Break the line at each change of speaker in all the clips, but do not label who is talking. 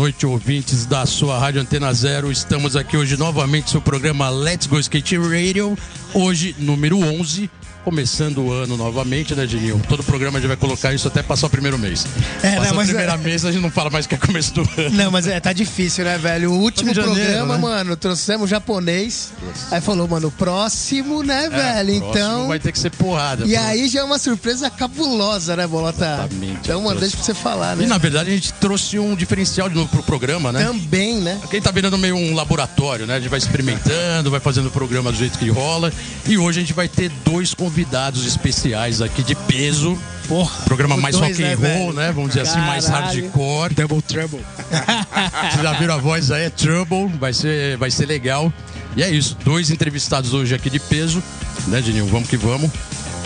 Noite, ouvintes da sua Rádio Antena Zero. Estamos aqui hoje novamente no seu programa Let's Go Skate Radio. Hoje, número 11. Começando o ano novamente, né, Geninho? Todo programa a gente vai colocar isso até passar o primeiro mês.
É,
Passar
não, mas
o primeiro
é-
mês a gente não fala mais que é começo do ano.
Não, mas é, tá difícil, né, velho? O último
janeiro,
programa,
né?
mano, trouxemos japonês. Aí falou, mano, o próximo, né, velho?
Próximo
Então.
Vai ter que ser porrada.
E
pô.
aí já é uma surpresa cabulosa, né, Bolota?
Exatamente.
Então, mano, deixa pra você falar,
E
né?
na verdade a gente trouxe um diferencial de novo pro programa, né?
Também, né?
Quem tá virando meio um laboratório, né? A gente vai experimentando, vai fazendo o programa do jeito que rola. E hoje a gente vai ter dois convidados especiais aqui de peso.
Porra.
Programa mais
dois,
rock and
né,
roll,
velho?
né? Vamos dizer assim, mais
Caralho.
hardcore. Double Trouble. Vocês já viram a voz aí? É Trouble. Vai ser, vai ser legal. E é isso. Dois entrevistados hoje aqui de peso. Né, Dininho? Vamos que vamos.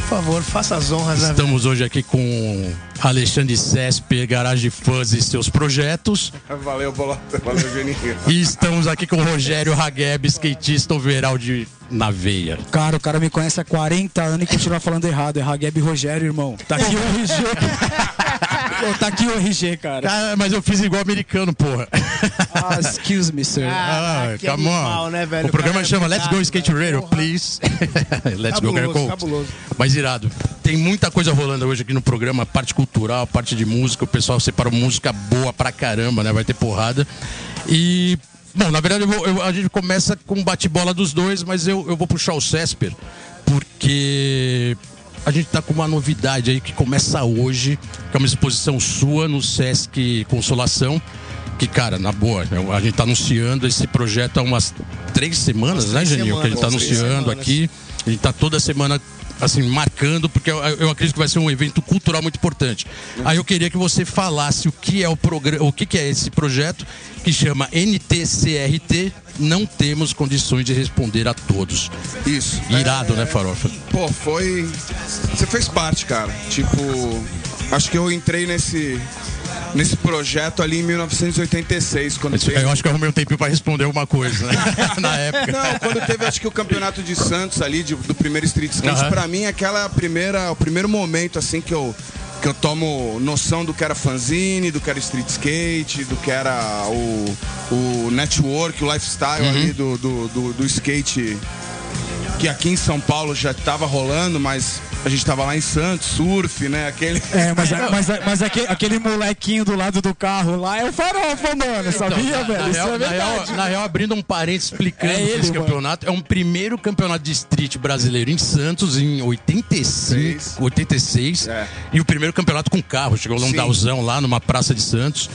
Por favor, faça as honras, né?
Estamos hoje aqui com Alexandre Cespe, Garage Fuzz e seus projetos.
Valeu, Bolota. Valeu, Geninho.
E estamos aqui com o Rogério Hagueb, skatista overall de na veia.
Cara, o cara me conhece há 40 anos e continua falando errado. É Hageb Rogério, irmão. Tá aqui o RG. Pô, tá aqui o RG, cara.
Ah, mas eu fiz igual americano, porra.
Ah, excuse me, sir.
Ah,
que
come
animal,
on.
né, velho?
O programa
cara é
chama Let's Go Skate? Radio,
Porra.
please. Let's go,
Cabuloso,
Go.
cabuloso.
Mas irado. Tem muita coisa rolando hoje aqui no programa, parte cultural, parte de música. O pessoal separou música boa pra caramba, né? Vai ter porrada. E, bom, na verdade eu vou- eu- a gente começa com bate-bola dos dois, mas eu, eu vou puxar o Cesper, porque a gente tá com uma novidade aí que começa hoje, que é uma exposição sua no Sesc Consolação. Que, cara, na boa, eu- a gente tá anunciando esse projeto há umas três semanas, né,
três
Geninho? Que a gente tá
semanas, três
anunciando
semanas.
aqui. A gente tá toda semana assim marcando porque eu, eu acredito que vai ser um evento cultural muito importante. Aí eu queria que você falasse o que é o programa, o que, que é esse projeto que chama NTCRT. Não temos condições de responder a todos.
Isso.
Irado,
É,
né, Farofa?
Pô, foi. Você fez parte, cara. Tipo, acho que eu entrei nesse. Nesse projeto ali em 1986, quando teve...
Eu acho que eu arrumei um tempinho pra responder alguma coisa, né? Na época.
Não, quando teve acho que o campeonato de Santos ali, de- do primeiro street skate,
Aham.
pra mim aquela primeira, o primeiro momento assim que eu que eu tomo noção do que era fanzine, do que era street skate, do que era o, o network, o lifestyle ali do, do, do, do skate que aqui em São Paulo já tava rolando, mas a gente tava lá em Santos, surf, né? Aquele.
É, mas, mas, mas aquele, aquele molequinho do lado do carro lá é o farofa, mano. Sabia,
Então,
velho?
na,
Isso
real,
é
na, real,
verdade.
na real, abrindo um parênteses explicando
É ele,
esse
mano.
campeonato, é um primeiro campeonato de street brasileiro em Santos em 85,
Seis.
86.
É.
E o primeiro campeonato com carro. Chegou lá um
Sim.
Dalzão lá numa praça de Santos.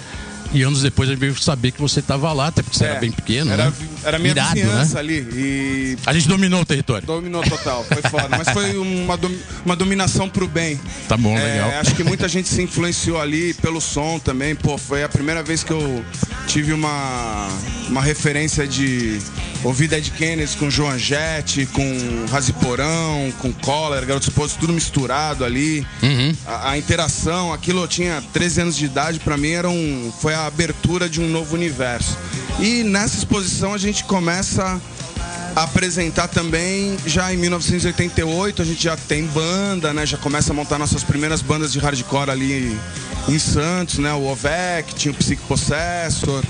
E anos depois a gente veio saber que você estava lá, até porque você
É,
era bem pequeno,
Era,
né?
era minha
Irado,
vizinhança
né?
ali. E
A gente dominou o território.
Dominou total, foi foda. Mas foi uma, dom- uma dominação pro bem.
Tá bom,
É,
legal.
Acho que muita gente se influenciou ali pelo som também. Pô, foi a primeira vez que eu tive uma, uma referência de ouvir Dead Kennedys com Joan Jett, com Raziporão, com Collar, Garotos Pozos, tudo misturado ali.
Uhum.
A, a interação, aquilo eu tinha 13 anos de idade, pra mim era um, foi a abertura de um novo universo. E nessa exposição a gente começa a apresentar também já em 1988 a gente já tem banda né já começa a montar nossas primeiras bandas de hardcore ali em Santos né o Ovec tinha o Psique Possessor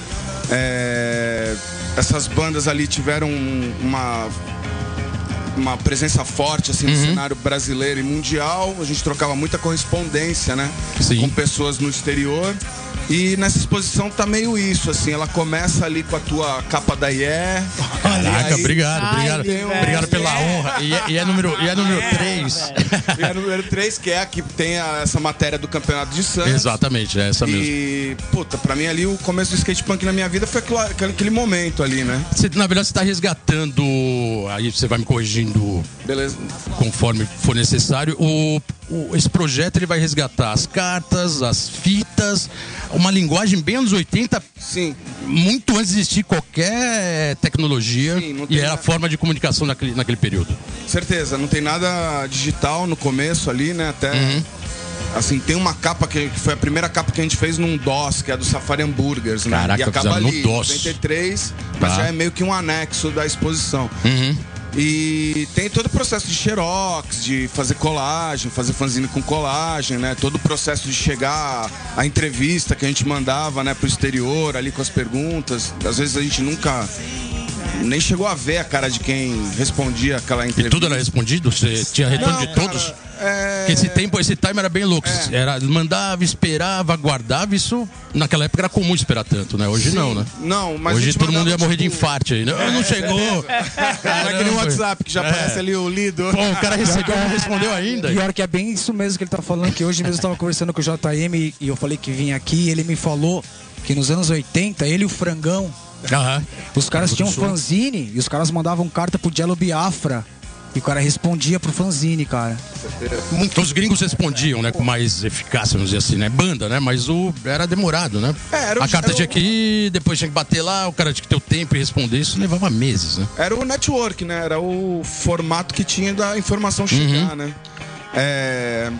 é, essas bandas ali tiveram uma uma presença forte assim no cenário brasileiro e mundial. A gente trocava muita correspondência né?
Sim.
com pessoas no exterior E nessa exposição tá meio isso, assim, ela começa ali com a tua capa da IE.
Caraca,
e aí-
obrigado,
Ai,
obrigado.
velho.
Obrigado pela honra. E é, e é número, e é número 3.
E a número 3, que é a que tem a- essa matéria do Campeonato de Santos.
Exatamente, é essa mesmo.
E, puta, pra mim ali o começo do skate punk na minha vida foi aquilo- aquele, aquele momento ali, né?
Você, na verdade, você está resgatando. Aí você vai me corrigindo
Beleza.
conforme for necessário. O, o- esse projeto ele vai resgatar as cartas, as fitas, uma linguagem bem anos 80,
Sim.
muito antes de existir qualquer tecnologia.
Sim,
e era a forma de comunicação naquele, naquele período.
Certeza, não tem nada digital no começo ali, né? Até.
Uhum.
Assim, tem uma capa que, foi a primeira capa que a gente fez num DOS, que é do Safari Hamburgers, né?
Caraca,
e acaba
fizeram no
ali,
DOS.
93, mas
Tá.
já é meio que um anexo da exposição.
Uhum.
E tem todo o processo de xerox, de fazer colagem, fazer fanzine com colagem, né? Todo o processo de chegar à entrevista que a gente mandava, né, pro exterior, ali com as perguntas. Às vezes a gente nunca nem chegou a ver a cara de quem respondia aquela
E
entrevista.
tudo era respondido? Você tinha retorno
Não,
de
cara,
todos?
é-
Porque esse tempo, esse time era bem louco.
É.
Era, mandava, esperava, guardava. Isso naquela época era comum esperar tanto, né? Hoje não, né?
Não, mas
Hoje todo mundo ia morrer de
tipo,
infarte aí. Não, não chegou.
Não é que nem o
Caramba.
WhatsApp, que já
É.
aparece ali o lido.
Pô, o cara recebeu e não respondeu ainda.
Pior que é bem isso mesmo que ele tá falando, que hoje mesmo eu tava conversando com o JM e eu falei que vinha aqui e ele me falou que nos anos 80, ele e o Frangão,
Aham.
os caras tinham
Sul.
fanzine e os caras mandavam carta pro Jello Biafra. E o cara respondia pro fanzine, cara.
Então, Os gringos respondiam, né? Com mais eficácia, vamos dizer assim, né? Banda, né? Mas o era demorado, né?
É, era o-
a carta
era o-
tinha que ir, depois tinha que bater lá, o cara tinha que ter o tempo e responder. Isso levava meses, né?
Era o network, né? Era o formato que tinha da informação
Uhum.
chegar, né? É...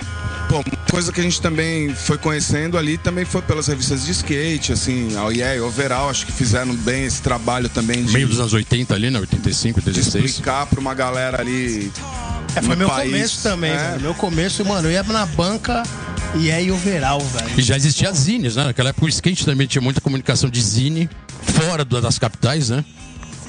Pô, uma coisa que a gente também foi conhecendo ali também foi pelas revistas de skate, assim, a Yeah e Overall, acho que fizeram bem esse trabalho também de,
Meio dos anos 80 ali, né? 85,
de
86.
explicar pra uma galera ali.
É, foi
no
meu
país.
começo também,
É.
velho. Meu começo, mano, eu ia na banca e aí overall, velho.
E já existia zines, né? Naquela época o skate também tinha muita comunicação de zine, fora das capitais, né?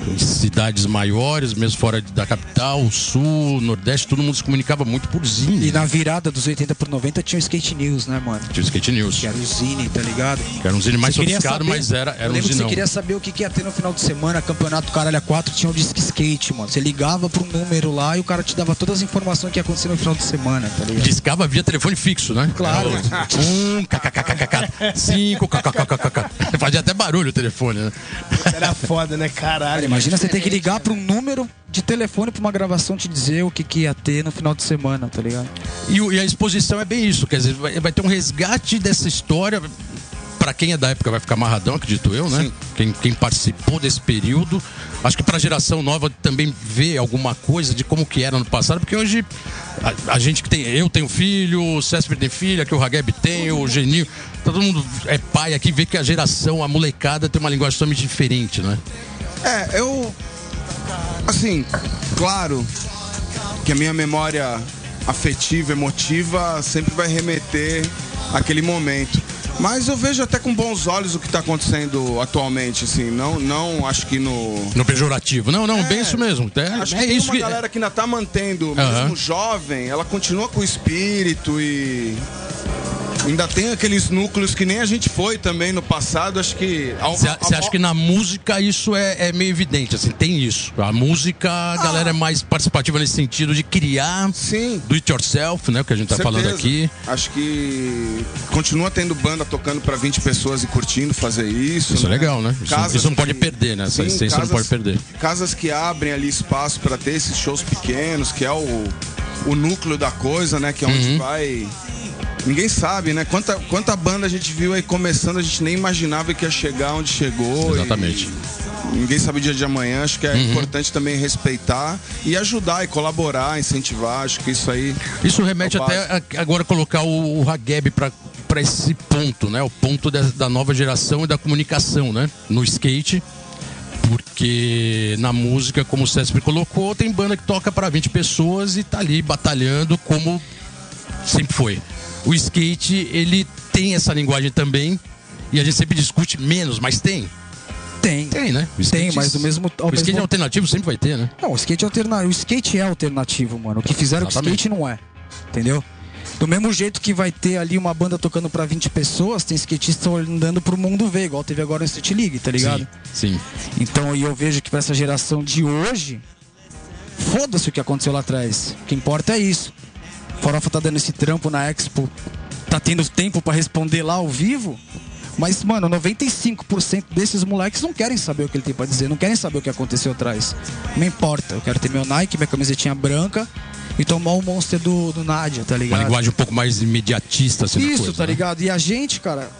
Em cidades maiores, mesmo fora da capital, sul, nordeste, todo mundo se comunicava muito por zine.
E na virada dos 80 por 90 tinha o Skate News, né, mano?
Tinha o Skate News,
Que era o Zine, tá ligado?
que era um zine mais sofisticado, mas era, era um
que você queria saber o que, que ia ter no final de semana, campeonato Caralho a 4, tinha o disque skate, mano. Você ligava pro número lá e o cara te dava todas as informações que ia acontecer no final de semana, tá ligado?
Discava via telefone fixo, né?
Claro.
Era Um, kkkk, cinco, kkkk. Fazia até barulho o telefone, né?
Era foda, né? Caralho.
Imagina você ter que ligar para um número de telefone pra uma gravação te dizer o que, que ia ter no final de semana, tá ligado?
E, e a exposição é bem isso, quer dizer, vai, vai ter um resgate dessa história. Pra quem é da época vai ficar amarradão, acredito eu, né? Quem, quem participou desse período. Acho que pra geração nova também ver alguma coisa de como que era no passado, porque hoje a, a gente que tem. Eu tenho filho, o Césper tem filha, que o Hageb tem, o Genil. Todo mundo é pai aqui, vê que a geração, a molecada tem uma linguagem totalmente diferente, né?
É, eu. Assim, claro que a minha memória afetiva, emotiva, sempre vai remeter àquele momento. Mas eu vejo até com bons olhos o que está acontecendo atualmente, assim. Não, não acho que no.
No pejorativo. Não, não, bem isso mesmo. É,
Acho que
é isso
uma
que.
galera que ainda tá mantendo, mesmo jovem, ela continua com o espírito e. Ainda tem aqueles núcleos que nem a gente foi também no passado, acho que.
Você
a-
acha que na música isso é, é meio evidente, assim, tem isso. A música, a galera é mais participativa nesse sentido de criar
Sim.
do it yourself, né? O que a gente tá
Certeza.
falando aqui.
Acho que continua tendo banda tocando pra 20 pessoas e curtindo fazer isso.
Isso é
né?
legal, né? Isso, isso não pode
que-
perder, né? Essa
Sim,
essência não
casas-
pode perder.
Casas que abrem ali espaço pra ter esses shows pequenos, que é o, o núcleo da coisa, né? Que é
Uhum.
onde vai. Ninguém sabe, né? Quanta, quanta banda a gente viu aí começando, a gente nem imaginava que ia chegar onde chegou.
Exatamente.
e Ninguém sabe o dia de amanhã. Acho que é
Uhum.
importante também respeitar e ajudar e colaborar, incentivar. Acho que isso aí.
Isso remete
É
até a- agora colocar o, o Hageb para para esse ponto, né? O ponto da, da nova geração e da comunicação, né? No skate. Porque na música, como o César colocou, tem banda que toca para 20 pessoas e tá ali batalhando como sempre foi. O skate, ele tem essa linguagem também. E a gente sempre discute menos, mas tem.
Tem.
Tem, né? O
Tem, mas do mesmo-
O skate
mesmo-
alternativo sempre vai ter, né?
Não, o skate é alternativo. O skate é alternativo, mano. O que fizeram com o skate não é. Entendeu? Do mesmo jeito que vai ter ali uma banda tocando pra 20 pessoas, tem skatista andando pro mundo ver, igual teve agora no Street League, tá ligado?
Sim. sim.
Então, e eu vejo que pra essa geração de hoje, foda-se o que aconteceu lá atrás. O que importa é isso. Farofa tá dando esse trampo na Expo, tá tendo tempo para responder lá ao vivo. Mas, mano, 95% desses moleques não querem saber o que ele tem pra dizer, não querem saber o que aconteceu atrás. Não importa, eu quero ter meu Nike, minha camisetinha branca e tomar o monster do, do Nadia, tá ligado?
Uma linguagem um pouco mais imediatista, assim,
Isso,
coisa,
tá
né?
ligado? E a gente, cara,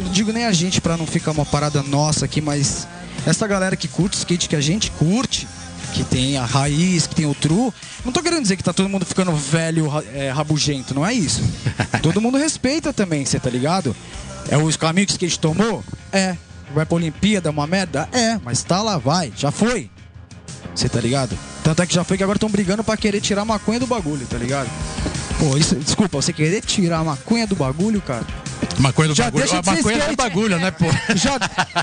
não digo nem a gente pra não ficar uma parada nossa aqui, mas essa galera que curte skate que a gente curte, que tem a raiz, que tem o true. Não tô querendo dizer que tá todo mundo ficando velho, é, rabugento, não é isso. todo mundo respeita também, você tá ligado? É os caminhos que o skate tomou? É. Vai pra Olimpíada, uma merda? É, mas tá lá, vai, já foi. Você tá ligado? Tanto é que já foi que agora estão brigando pra querer tirar a maconha do bagulho, tá ligado? Pô, isso, desculpa, você querer tirar a maconha do bagulho, cara.
Maconha do
Já
bagulho.
deixa
A
de ser
maconha não é
skate.
bagulho, né, pô?
Já,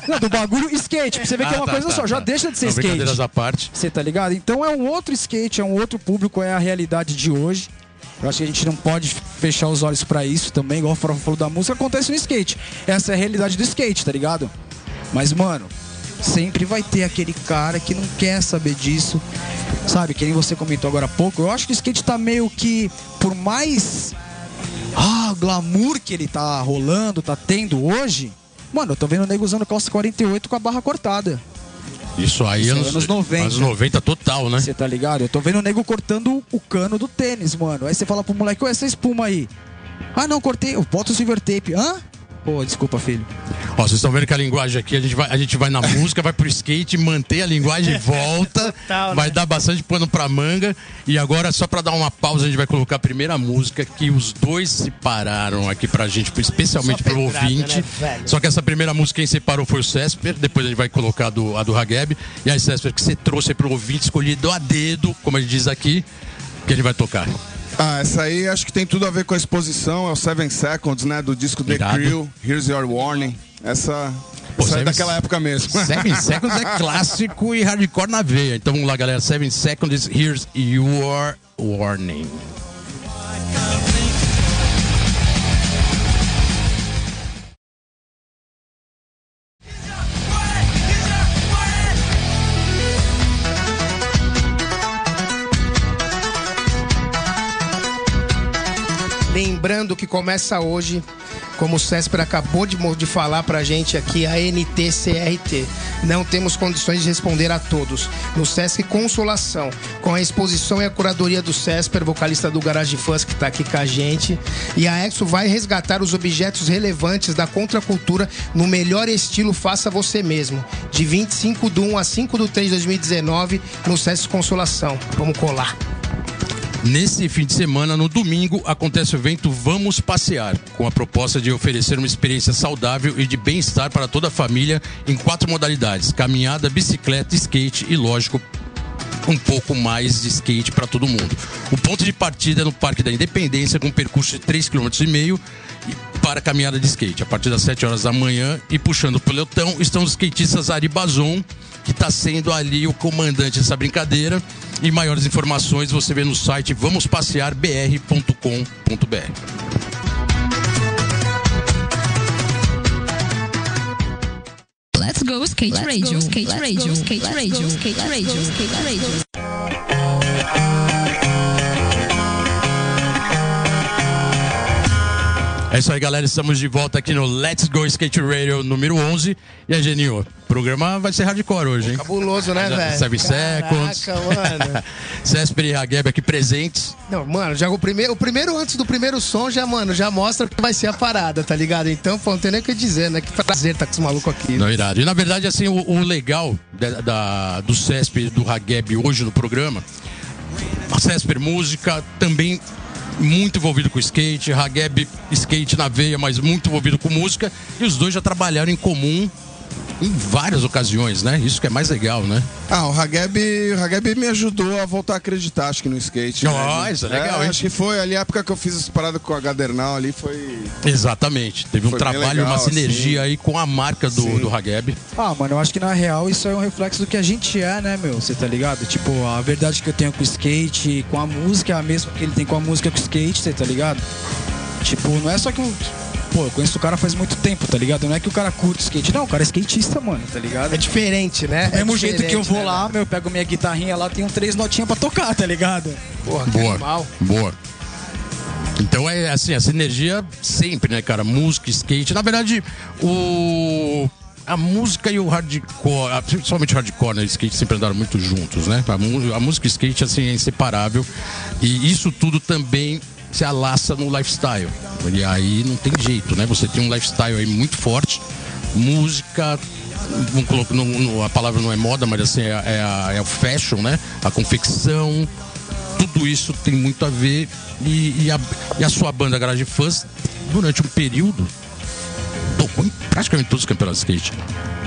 não, do bagulho skate, pra você ver que é
Ah,
uma
tá,
coisa
tá,
só, já
tá.
deixa de ser
Não,
skate.
Brincadeiras à parte.
Você tá ligado? Então é um outro skate, é um outro público, é a realidade de hoje. Eu acho que a gente não pode fechar os olhos pra isso também, igual o Farofa falou da música, acontece no skate. Essa é a realidade do skate, tá ligado? Mas, mano, sempre vai ter aquele cara que não quer saber disso. Sabe, que nem você comentou agora há pouco. Eu acho que o skate tá meio que, por mais ah, glamour que ele tá rolando, tá tendo hoje. Mano, eu tô vendo o nego usando calça 48 com a barra cortada.
Isso aí,
Isso é
anos,
anos 90.
Anos 90 total, né?
Você tá ligado? Eu tô vendo o nego cortando o cano do tênis, mano. Aí você fala pro moleque, ué, essa espuma aí. Ah, não, cortei. Eu boto o silver tape. Hã? Pô, desculpa, filho.
Ó, vocês estão vendo que a linguagem aqui, a gente vai, a gente vai na música, vai pro skate, manter a linguagem volta.
Total,
vai
né?
dar bastante pano pra manga. E agora, só pra dar uma pausa, a gente vai colocar a primeira música que os dois separaram aqui pra gente, especialmente
Só
pro
pedrada,
ouvinte.
né?
Só que essa primeira música quem separou foi o Césper, depois a gente vai colocar a do, a do Hageb. E aí, Césper, que você trouxe aí pro ouvinte, escolhido a dedo, como a gente diz aqui, que ele vai tocar.
Ah, essa aí acho que tem tudo a ver com a exposição, é o Seven Seconds, né? Do disco The
Irado.
Crew, Here's Your Warning. Essa,
Pô,
essa é
Seven-
daquela época mesmo.
Seven Seconds é clássico e hardcore na veia. Então vamos lá, galera. Seven Seconds, here's your warning.
Lembrando que começa hoje, como o Césper acabou de, de falar pra gente aqui, a NTCRT. Não temos condições de responder a todos. No Sesc Consolação, com a exposição e a curadoria do Césper, vocalista do Garage Fãs, que tá aqui com a gente. E a Expo vai resgatar os objetos relevantes da contracultura no melhor estilo Faça Você Mesmo. De 25 do 1 a 5 do 3 de 2019, no Sesc Consolação. Vamos colar.
Nesse fim de semana, no domingo, acontece o evento Vamos Passear, com a proposta de oferecer uma experiência saudável e de bem-estar para toda a família em quatro modalidades: caminhada, bicicleta, skate e, lógico, um pouco mais de skate para todo mundo. O ponto de partida é no Parque da Independência, com um percurso de 3,5 km para caminhada de skate. A partir das 7 horas da manhã e puxando o pelotão estão os skatistas Ari Bazon, que está sendo ali o comandante dessa brincadeira. E maiores informações você vê no site vamospassearbr.com.br.
Let's go skate radio, skate radio, skate radio, skate radio, skate radio.
É isso aí, galera. Estamos de volta aqui no Let's Go Skate Radio número 11. E aí, Geninho, o programa vai ser hardcore hoje, hein?
Cabuloso, né, velho?
Seven Seconds.
Caraca, mano.
Césper e Hageb aqui presentes.
Não, mano, já o primeiro, o primeiro antes do primeiro som já, mano, já mostra que vai ser a parada, tá ligado? Então, pô, não tem nem o que dizer, né? Que prazer tá com os malucos aqui.
Não, irado. E na verdade, assim, o, o legal da, da- do Césper e do Hageb hoje no programa, a Césper Música também muito envolvido com skate, Hageb skate na veia, mas muito envolvido com música, e os dois já trabalharam em comum em várias ocasiões, né? Isso que é mais legal, né?
Ah, o Hageb, o Hageb me ajudou a voltar a acreditar, acho que no skate.
Oh,
né?
isso é legal, hein?
Acho que foi ali a época que eu fiz as paradas com a Gadernal ali, foi...
Exatamente. Teve um
Foi bem
trabalho,
legal,
uma sinergia
assim.
aí com a marca do,
Sim.
do Hageb.
Ah, mano, eu acho que na real isso é um reflexo do que a gente é, né, meu? Você tá ligado? Tipo, a verdade que eu tenho com o skate, com a música é a mesma que ele tem com a música com o skate, você tá ligado? Tipo, não é só que o. Pô, eu conheço o cara faz muito tempo, tá ligado? Não é que o cara curte skate, não, o cara é skatista, mano, tá ligado?
É diferente, né?
Do mesmo
é
jeito que eu vou
né,
lá, meu, eu pego minha guitarrinha lá, tenho três notinhas pra tocar, tá ligado?
Porra, que
Boa.
animal.
Boa. Então é assim, essa energia sempre, né, cara? Música, skate. Na verdade, o. A música e o hardcore, principalmente o hardcore né, e o skate sempre andaram muito juntos, né? A música e o skate assim, é inseparável. E isso tudo também se alaça no lifestyle. E aí não tem jeito, né? Você tem um lifestyle aí muito forte, música, não- não- a palavra não é moda, mas assim, é, é, é o fashion, né? A confecção, tudo isso tem muito a ver. E, e a, e a sua banda Garage Fãs, durante um período, tocou em praticamente todos os campeonatos de skate.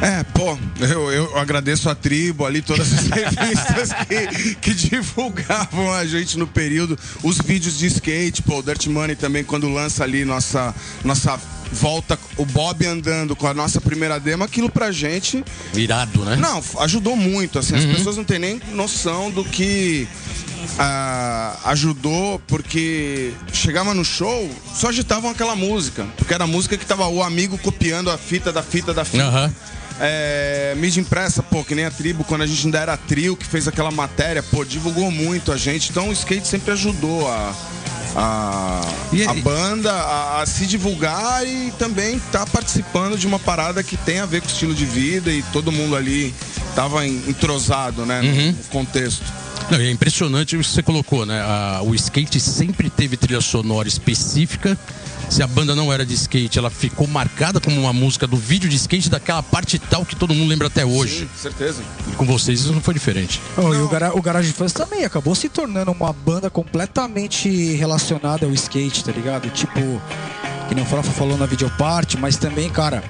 É, pô, eu, eu agradeço a tribo ali, todas as revistas que, que divulgavam a gente no período, os vídeos de skate, pô, o Dirt Money também, quando lança ali nossa, nossa volta, o Bob andando com a nossa primeira demo, aquilo pra gente
Irado, né?
Não, ajudou muito. Assim, As pessoas não têm nem noção do que ah, ajudou, porque chegava no show, só agitavam aquela música. Porque era a música que tava o amigo copiando a fita da fita da fita.
Aham.
É, mídia impressa, pô, que nem a tribo, quando a gente ainda era trio, que fez aquela matéria, pô, divulgou muito a gente. Então o skate sempre ajudou a. A, a banda a, a se divulgar e também tá participando de uma parada que tem a ver com o estilo de vida e todo mundo ali tava en- entrosado, né, no contexto.
Não, e é impressionante o que você colocou, né? A- o skate sempre teve trilha sonora específica. Se a banda não era de skate, ela ficou marcada como uma música do vídeo de skate daquela parte tal que todo mundo lembra até hoje.
Sim, certeza.
E com vocês isso não foi diferente.
Oh, e o, Gara- o Garage Fãs também acabou se tornando uma banda completamente relacionada ao skate, tá ligado? Tipo, que nem o Farofa falou na videoparte, mas também, cara,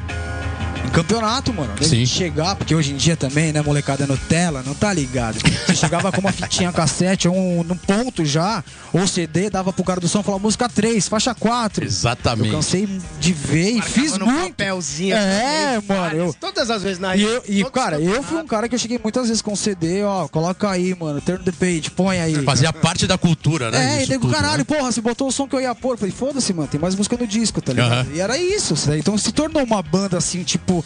campeonato, mano.
Sim.
chegar, porque hoje em dia também, né, molecada é Nutella, não tá ligado? Você chegava com uma fitinha cassete ou um, num ponto já, ou CD, dava pro cara do som e falava música 3, faixa 4. Eu
Exatamente.
cansei de ver e fiz
no
muito.
papelzinho.
É,
também,
mano,
várias,
eu-
Todas as vezes na
E, eu, e cara, eu fui um cara que eu cheguei muitas vezes com CD, ó, coloca aí, mano, turn the page, põe aí.
Fazia parte da cultura, né?
É, e
tudo,
caralho,
né?
porra, você botou o som que eu ia pôr. Eu falei, foda-se, mano, tem mais música no disco, tá ligado?
Aham.
E era isso, então se tornou uma banda assim, tipo,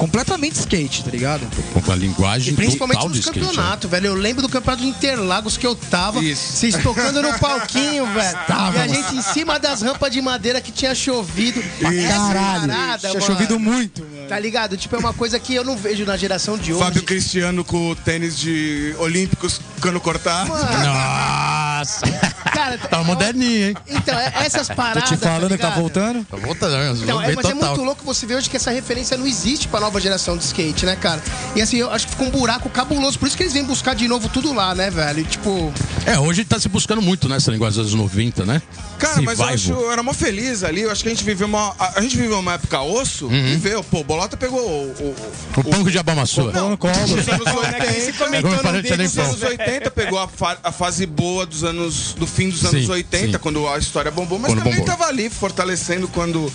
completamente skate, tá ligado?
Com a linguagem
E principalmente
total de
nos campeonatos, velho. Eu lembro do campeonato de Interlagos que eu tava.
Isso.
Vocês tocando no palquinho, velho.
Tava,
e a gente em cima das rampas de madeira que tinha chovido.
Caralho,
parada,
tinha
mano,
chovido muito, mano.
Tá ligado? Tipo, é uma coisa que eu não vejo na geração de hoje.
Fábio Cristiano com o tênis de Olímpicos cano cortar.
Mano,
Nossa!
Cara,
tá moderninho, hein?
Então, é- essas
Tô
paradas.
te falando que tá voltando.
Tá voltando, né?
Então, é, mas é
total.
muito louco você ver hoje que essa referência não existe pra nova geração de skate, né, cara? E assim, eu acho que ficou um buraco cabuloso. Por isso que eles vêm buscar de novo tudo lá, né, velho? E, tipo,
É, hoje tá se buscando muito nessa linguagem dos anos 90, né?
Cara, mas eu acho, eu era mó feliz ali. Eu acho que a gente viveu uma. A, gente viveu uma época osso, viveu. Pô, o Bolota pegou o. o,
O pão que diabo amassou.
Não, no colo.
Os anos
Agora eu falei,
80.
tinha nem
Os
pão.
anos 80 pegou a, fa- a fase boa dos anos. do fim dos anos
Sim,
80,
sim.
quando a história bombou, mas
Quando
também
bombou.
tava ali fortalecendo quando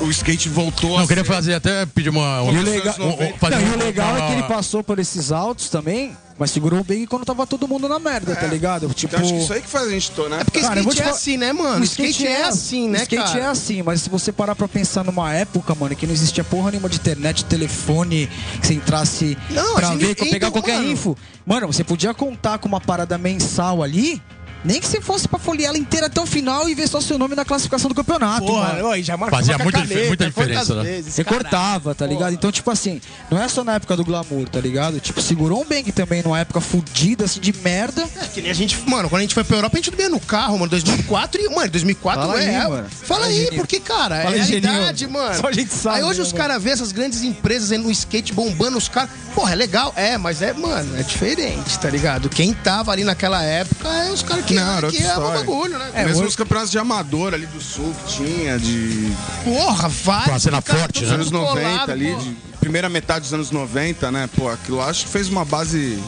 o skate voltou
Não,
a
eu queria
ser-
fazer até pedir uma. Um,
E o
legal-
um- fazer
Não, e o legal é que ele passou por esses altos também, mas segurou bem quando tava todo mundo na merda, tá ligado? Tipo.
Então acho que isso aí que faz a gente tô, né?
é porque
Cara,
skate
te
é
falar-
assim, né, mano?
O
skate, é assim, né,
O skate
cara?
é assim, mas se você parar pra pensar numa época, mano, que não existia porra nenhuma de internet, telefone, que você entrasse
Não,
pra ver, pegar
indo,
qualquer
mano.
info. Mano, você podia contar com uma parada mensal ali. Nem que você fosse pra folhear ela inteira até o final e ver só seu nome na classificação do campeonato, mano.
Porra, oi, já marcava
Fazia muita
caneta,
dif- muita diferença, né?
vezes,
Você
caralho.
cortava, tá ligado?
Porra.
Então, tipo assim, não é só na época do glamour, tá ligado? Tipo, segurou um bang também numa época fudida, assim, de merda.
É, que nem a gente, mano, quando a gente foi pra Europa, a gente dormia no carro, mano, 2004 e, mano, 2004
Fala
é.
aí, mano.
Fala
Fala,
aí,
Geninho.
porque, cara,
Fala
é realidade, mano.
Só a gente sabe,
Aí hoje
né,
os
mano?
caras vêem essas grandes empresas aí no skate bombando os caras. Porra, é legal? É, mas é, mano, é diferente, tá ligado? Quem tava ali naquela época é os caras que que,
Não, era
que é o bagulho, né?
Mesmo
hoje-
os campeonatos de amador ali do sul que tinha, de
Porra, vai.
Uma cena forte, né?
anos
mundo
90
colado,
ali, de primeira metade dos anos 90, né? Pô, aquilo acho que fez uma base.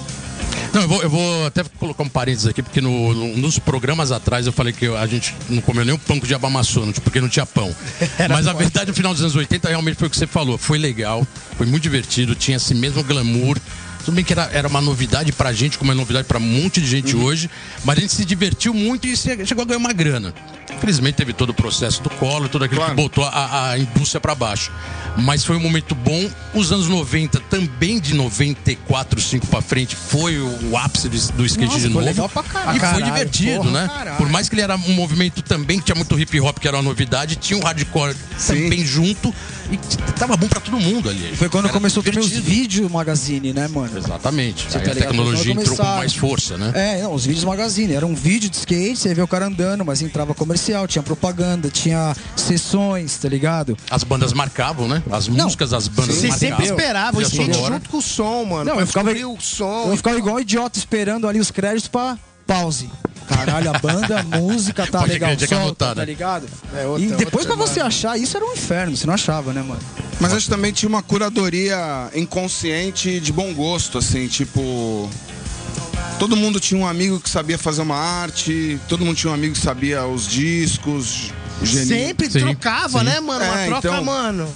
Não, eu vou, eu vou até colocar um parênteses aqui, porque no- no- nos programas atrás eu falei que a gente não comeu nem um pão amassou, não- porque não tinha pão. Mas a verdade, no final dos anos 80, realmente foi o que você falou. Foi legal, foi muito divertido, tinha esse mesmo glamour. Tudo bem que era, era uma novidade pra gente, como é novidade pra um monte de gente hoje, mas a gente se divertiu muito e chegou a ganhar uma grana. Infelizmente teve todo o processo do colo, tudo aquilo
Claro.
que botou a, a indústria pra baixo. Mas foi um momento bom. Os anos 90, também de 94, 5 pra frente, foi o ápice do, do skate
Nossa,
de
foi
novo.
legal pra caralho.
E foi divertido,
porra,
né?
caralho.
Por mais que ele era um movimento também que tinha muito hip hop, que era uma novidade, tinha um hardcore também junto e tava bom pra todo mundo ali.
Foi quando
Era
começou também os
divertido.
vídeo magazine, né, mano?
Exatamente.
Você
Aí
tá
a
ligado?
tecnologia entrou com mais força, né?
É, não, os vídeos magazine. Era um vídeo de skate, você vê o cara andando, mas entrava comercial, tinha propaganda, tinha sessões, tá ligado?
As bandas marcavam, né? As músicas das bandas
Você
marcavam.
sempre esperava o
Trilha
skate
sonora.
junto com o som, mano.
Não, eu ficava-
o som.
Eu ficava igual um idiota esperando ali os créditos pra pause. Caralho, a banda, a música tá
Pode
legal, solta,
anotar,
tá
né?
ligado?
É outra-
e depois
outra
pra você achar isso era um inferno, você não achava, né, mano?
Mas acho que também tinha uma curadoria inconsciente de bom gosto, assim, tipo. Todo mundo tinha um amigo que sabia fazer uma arte, todo mundo tinha um amigo que sabia os discos. geni-
Sempre
Sim,
trocava,
sim.
né, mano? Uma
É,
troca,
então-
mano.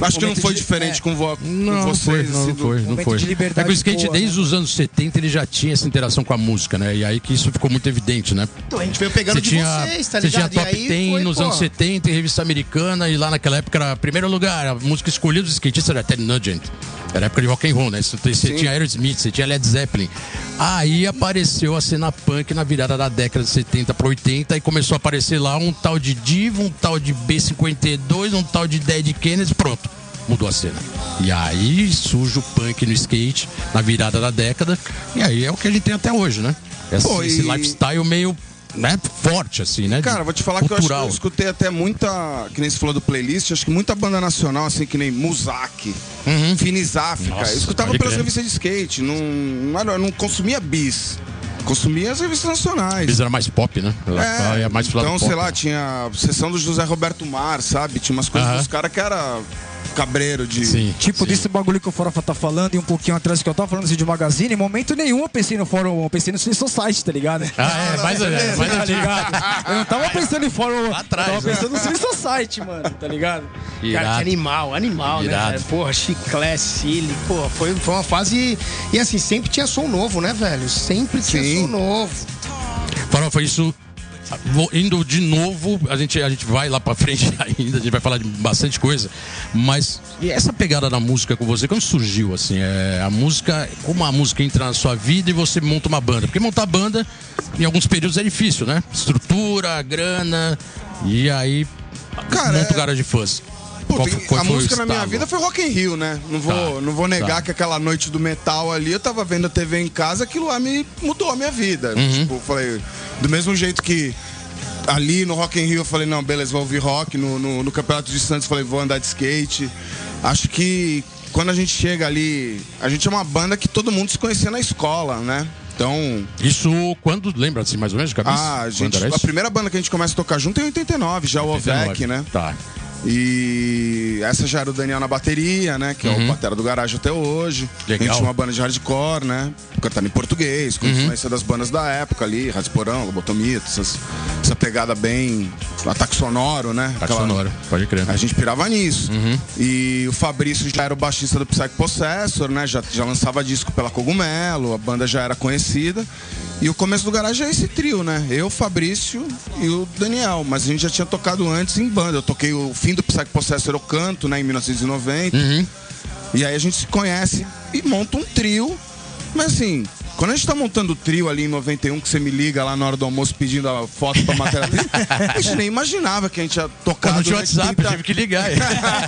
Acho que não foi
de-
diferente
é.
com, vo com
Não, não
vocês.
foi, não,
assim,
não foi, não foi. é que o skate
boa,
desde
né?
os anos 70 ele já tinha essa interação com a música, né? E aí que isso ficou muito evidente, né?
Então, a gente veio pegando
Você
de
tinha,
vocês, tá
você
ligado?
tinha top
e aí
10
foi,
nos
pô,
anos 70 em revista americana e lá naquela época era primeiro lugar, a música escolhida dos skatistas era Ted Nugent. Era época de rock and roll, né? Você, você tinha Aerosmith, você tinha Led Zeppelin. Aí apareceu a cena punk na virada da década de 70 para 80 e começou a aparecer lá um tal de Divo, um tal de B52, um tal de Dead Kennedy, pronto. Mudou a cena. E aí surge o punk no skate na virada da década. E aí é o que a gente tem até hoje, né? Esse,
Pô,
esse
e-
lifestyle meio né, forte, assim, né?
Cara, vou te falar que eu, acho que
cultural.
eu escutei até muita, que nem você falou do playlist, acho que muita banda nacional, assim, que nem Muzak,
Uhum.
Finis África.
Nossa,
eu escutava pelas
crer.
revistas de skate, não, não, não consumia bis. Consumia as revistas nacionais.
Eles era mais pop, né?
É,
mais
então,
pop.
sei lá, tinha a sessão do José Roberto Mar, sabe? Tinha umas coisas dos caras que era cabreiro de.
Sim.
Tipo,
sim.
desse bagulho que o Forofa tá falando e um pouquinho atrás que eu tava falando assim, de magazine, em momento nenhum eu pensei no fórum, eu pensei no Free Society, tá ligado?
Ah, é, mais, é, mais
tá ligado? Eu não tava pensando em fórum,
Lá atrás,
eu tava
né?
pensando no Free Society, mano, tá ligado?
Cara, que
Irado.
animal, animal, né?
Irado.
cara? Porra, chiclete, Silly, porra, foi, foi uma fase. E assim, sempre tinha som novo, né, velho? Sempre tinha
Sim.
som novo.
Farofa, isso. Indo de novo, a gente, a gente vai lá pra frente ainda, a gente vai falar de bastante coisa. Mas e essa pegada da música com você, quando surgiu, assim? É, a música, como a música entra na sua vida e você monta uma banda? Porque montar banda, em alguns períodos, é difícil, né? Estrutura, grana, e aí.
Cara,
monta o
é-
Garage Fuzz.
Puta,
Qual qual
a
o
música na minha vida foi Rock in Rio, né? Não vou,
Tá,
não vou negar
tá.
que aquela noite do metal ali, eu tava vendo a TV em casa, aquilo lá me mudou a minha vida.
Uhum.
Tipo, falei, do mesmo jeito que ali no Rock in Rio eu falei, não, beleza, vou ouvir rock. No, no, no Campeonato de Santos eu falei, vou andar de skate. Acho que quando a gente chega ali, a gente é uma banda que todo mundo se conhecia na escola, né? Então,
Isso quando, lembra assim, mais ou menos, de cabeça?
ah, a, gente, a primeira banda que a gente começa a tocar junto é em 89, já o
89.
Ovec, né?
Tá.
E essa já era o Daniel na bateria, né? Que é o batera do garagem até hoje.
Uhum. Legal.
A gente tinha uma banda de hardcore, né? Cantando em português, com influência das bandas da época ali, Rasporão, Lobotomia, essas, essa pegada bem. ataque sonoro, né?
Tá
Aquela-
sonoro, pode crer.
A gente pirava nisso.
Uhum.
E o Fabrício já era o baixista do Psycho Possessor, né? Já, já lançava disco pela Cogumelo, a banda já era conhecida. E o começo do garagem é esse trio, né? Eu, Fabrício e o Daniel. Mas a gente já tinha tocado antes em banda. Eu toquei o fim do Psycho Possessor, eu canto, né? Em 1990.
Uhum.
E aí a gente se conhece e monta um trio. Mas assim, quando a gente tá montando o trio ali em 91, que você me liga lá na hora do almoço pedindo a foto pra matéria a gente nem imaginava que a gente ia tocar
Quando tinha
durante
WhatsApp,
30
eu tive que ligar.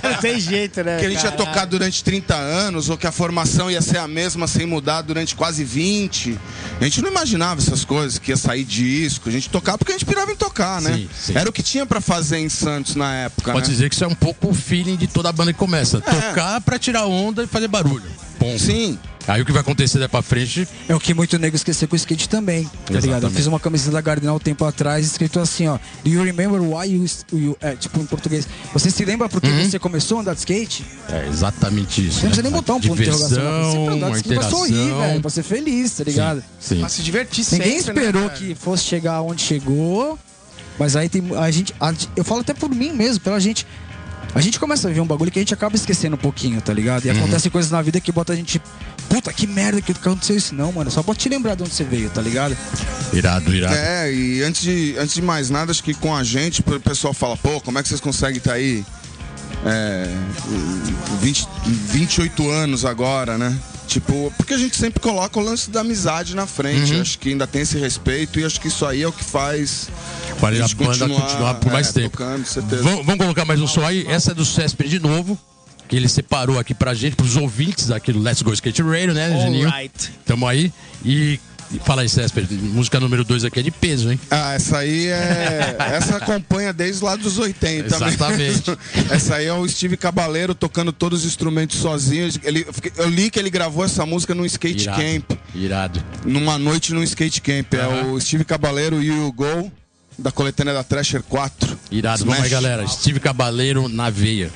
Não tem jeito, né?
que a gente ia
cara?
tocar durante 30 anos, ou que a formação ia ser a mesma sem mudar durante quase 20. A gente não imaginava essas coisas, que ia sair disco. A gente tocava porque a gente pirava em tocar, né?
Sim, sim.
Era o que tinha pra fazer em Santos na época,
Pode
né?
dizer que isso é um pouco o feeling de toda a banda que começa. Tocar pra tirar onda e fazer barulho. Ponto.
Sim.
Aí o que vai acontecer daí pra frente.
É o que muito nego esqueceu com o skate também, tá ligado? Eu fiz uma camiseta da Gardinal um tempo atrás, escrito assim, ó. Do you remember why you. you é, tipo, em português. Você se lembra por que
Uhum.
você começou a andar de skate?
É exatamente isso.
Você não precisa nem
né?
botar um ponto de interrogação. Você sempre andar
Diversão,
de skate pra sorrir, velho. Pra ser feliz, tá ligado?
Sim.
Pra se divertir
Ninguém
sempre,
esperou
né,
que fosse chegar onde chegou. Mas aí tem. A gente, a- eu falo até por mim mesmo, pela gente. A gente começa a ver um bagulho que a gente acaba esquecendo um pouquinho, tá ligado? E
Uhum.
acontecem coisas na vida que bota a gente. Puta, que merda que aconteceu isso. Não, mano. Só pode te lembrar de onde você veio, tá ligado?
Irado, irado.
É, e antes de, antes de mais nada, acho que com a gente, o pessoal fala, pô, como é que vocês conseguem estar aí é, 20, 28 anos agora, né? Tipo, porque a gente sempre coloca o lance da amizade na frente.
Uhum.
Acho que ainda tem esse respeito e acho que isso aí é o que faz
Vale a
gente
banda continuar, por mais
é,
tempo.
tocando.
Vamos, vamos colocar mais um som aí. Essa é do Césper de novo. Que ele separou aqui pra gente, pros ouvintes aqui do Let's Go Skate Radio, né, Geninho?
Alright.
Tamo aí. E, e fala aí, Césper, música número 2 aqui é de peso, hein?
Ah, essa aí é. Essa acompanha desde lá dos 80
Exatamente.
mesmo. Essa aí é o Steve Cabaleiro tocando todos os instrumentos sozinho. Ele, eu li que ele gravou essa música num skate
Irado.
camp.
Irado.
Numa noite num skate camp. É
Aham.
o Steve Cabaleiro e o Go da coletânea da Thrasher 4.
Irado. Vamos aí,
Smash.
galera. Steve Cabaleiro na veia.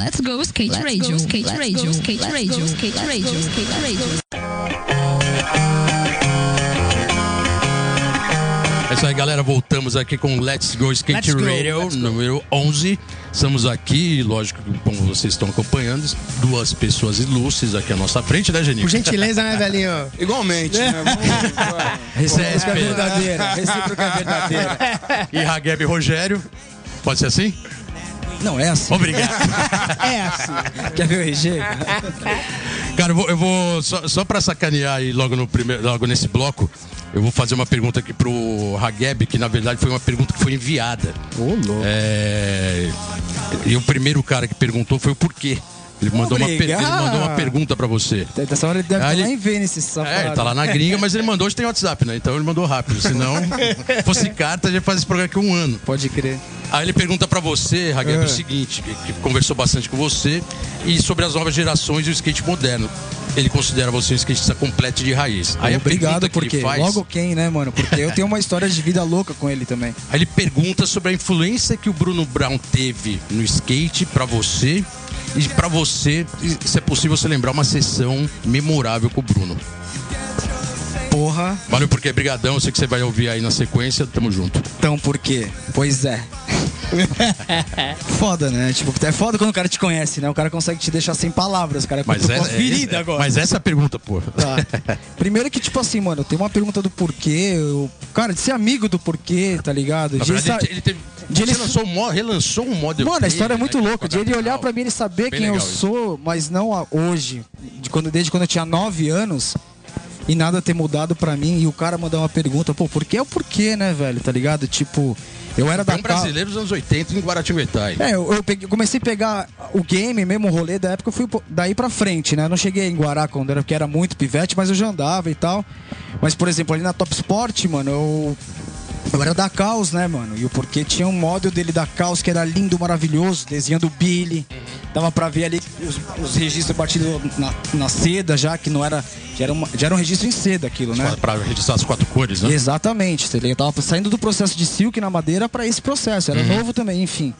Let's go skate radio, skate radio, skate radio, skate radio, skate radio.
É isso aí, galera. Voltamos aqui com Let's Go Skate
Let's
Radio,
go.
número 11. Estamos aqui, lógico, como vocês estão acompanhando, duas pessoas ilustres aqui à nossa frente, né, Geninho?
Por gentileza, né, velhinho?
Igualmente, né? Vamos-
Recíproca é
Césper
verdadeira. Recíproca é verdadeira.
e Hageb Rogério. Pode ser assim?
Não, é assim.
Obrigado.
É assim.
Quer ver o RG?
Cara, eu vou, eu vou- só, só pra sacanear aí logo, no primeiro, logo nesse bloco, eu vou fazer uma pergunta aqui pro Hageb, que na verdade foi uma pergunta que foi enviada.
Ô, louco.
É, E o primeiro cara que perguntou foi o porquê. Ele mandou, uma, ele mandou uma pergunta pra você.
Dessa hora ele deve estar lá
ele-
em Vênice, esse safado.
É, ele tá lá na gringa, mas ele mandou, hoje tem WhatsApp, né? Então ele mandou rápido. Senão, fosse carta, a gente faz esse programa aqui um ano.
Pode crer.
Aí ele pergunta pra você, Hageb,
É.
o seguinte, que, que conversou bastante com você, e sobre as novas gerações e o skate moderno. Ele considera você um skatista completo de raiz. Aí a
Obrigado,
pergunta que
porque
ele faz,
logo quem, né, mano? Porque eu tenho uma história de vida louca com ele também.
aí ele pergunta sobre a influência que o Bruno Brown teve no skate pra você e pra você, se é possível você lembrar uma sessão memorável com o Bruno.
Porra,
Valeu porque brigadão, eu sei que você vai ouvir aí na sequência, tamo junto.
então por quê? Pois é. foda, né? Tipo, é foda quando o cara te conhece, né? O cara consegue te deixar sem palavras, o cara
Mas, é,
ferida
é-
agora.
mas essa é a pergunta, pô.
Tá. Primeiro que, tipo assim, mano, tem uma pergunta do porquê. Eu... Cara, de ser amigo do porquê, tá ligado? De
verdade,
sa-
ele, ele teve.
de ele-
lançou um relançou um model.
Mano, a história é
dele,
muito
né,
louca. De ele olhar pra mim, ele saber
Bem
quem eu
isso.
sou, mas não hoje. De quando, desde quando eu tinha 9 anos. E nada ter mudado pra mim. E o cara mandar uma pergunta, pô, por que é o porquê, né, velho? Tá ligado? Tipo, eu era da
um
ca-
brasileiro dos anos 80 em Guaratinguetá.
É, eu, eu peguei- comecei a pegar o game mesmo, o rolê da época, eu fui daí pra frente, né? Eu não cheguei em Guará quando era, porque era muito pivete, mas eu já andava e tal. Mas, por exemplo, ali na Top Sport, mano, eu. Eu era da Caos, né, mano? E o porquê tinha um model dele da Caos que era lindo, maravilhoso, desenhando o Billy. Dava pra ver ali os, os registros batidos na, na seda já, que não era. Já era, uma- já era um registro em seda aquilo, né?
Pra registrar as quatro cores, né?
Exatamente? Eu tava saindo do processo de silk na madeira pra esse processo, era novo também, enfim.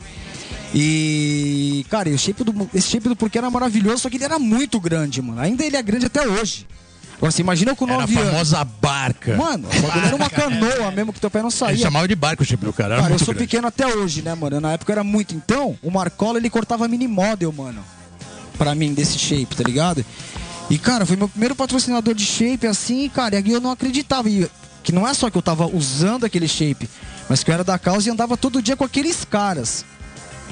E, cara, e o shape do, esse shape do porquê era maravilhoso, só que ele era muito grande, mano. Ainda ele é grande até hoje. Agora, você imagina eu com
Era a
9 anos.
famosa barca.
Mano, bagulho era uma canoa mesmo que teu pé não
Ele
saía.
chamava de barco o chip do cara.
Cara, eu sou
grande.
pequeno até hoje, né, mano? Na época era muito. Então, o Marcola, ele cortava mini model, mano. Pra mim, desse shape, tá ligado? E, cara, foi meu primeiro patrocinador de shape, assim, cara, e aí eu não acreditava. E, que não é só que eu tava usando aquele shape, mas que eu era da causa e andava todo dia com aqueles caras.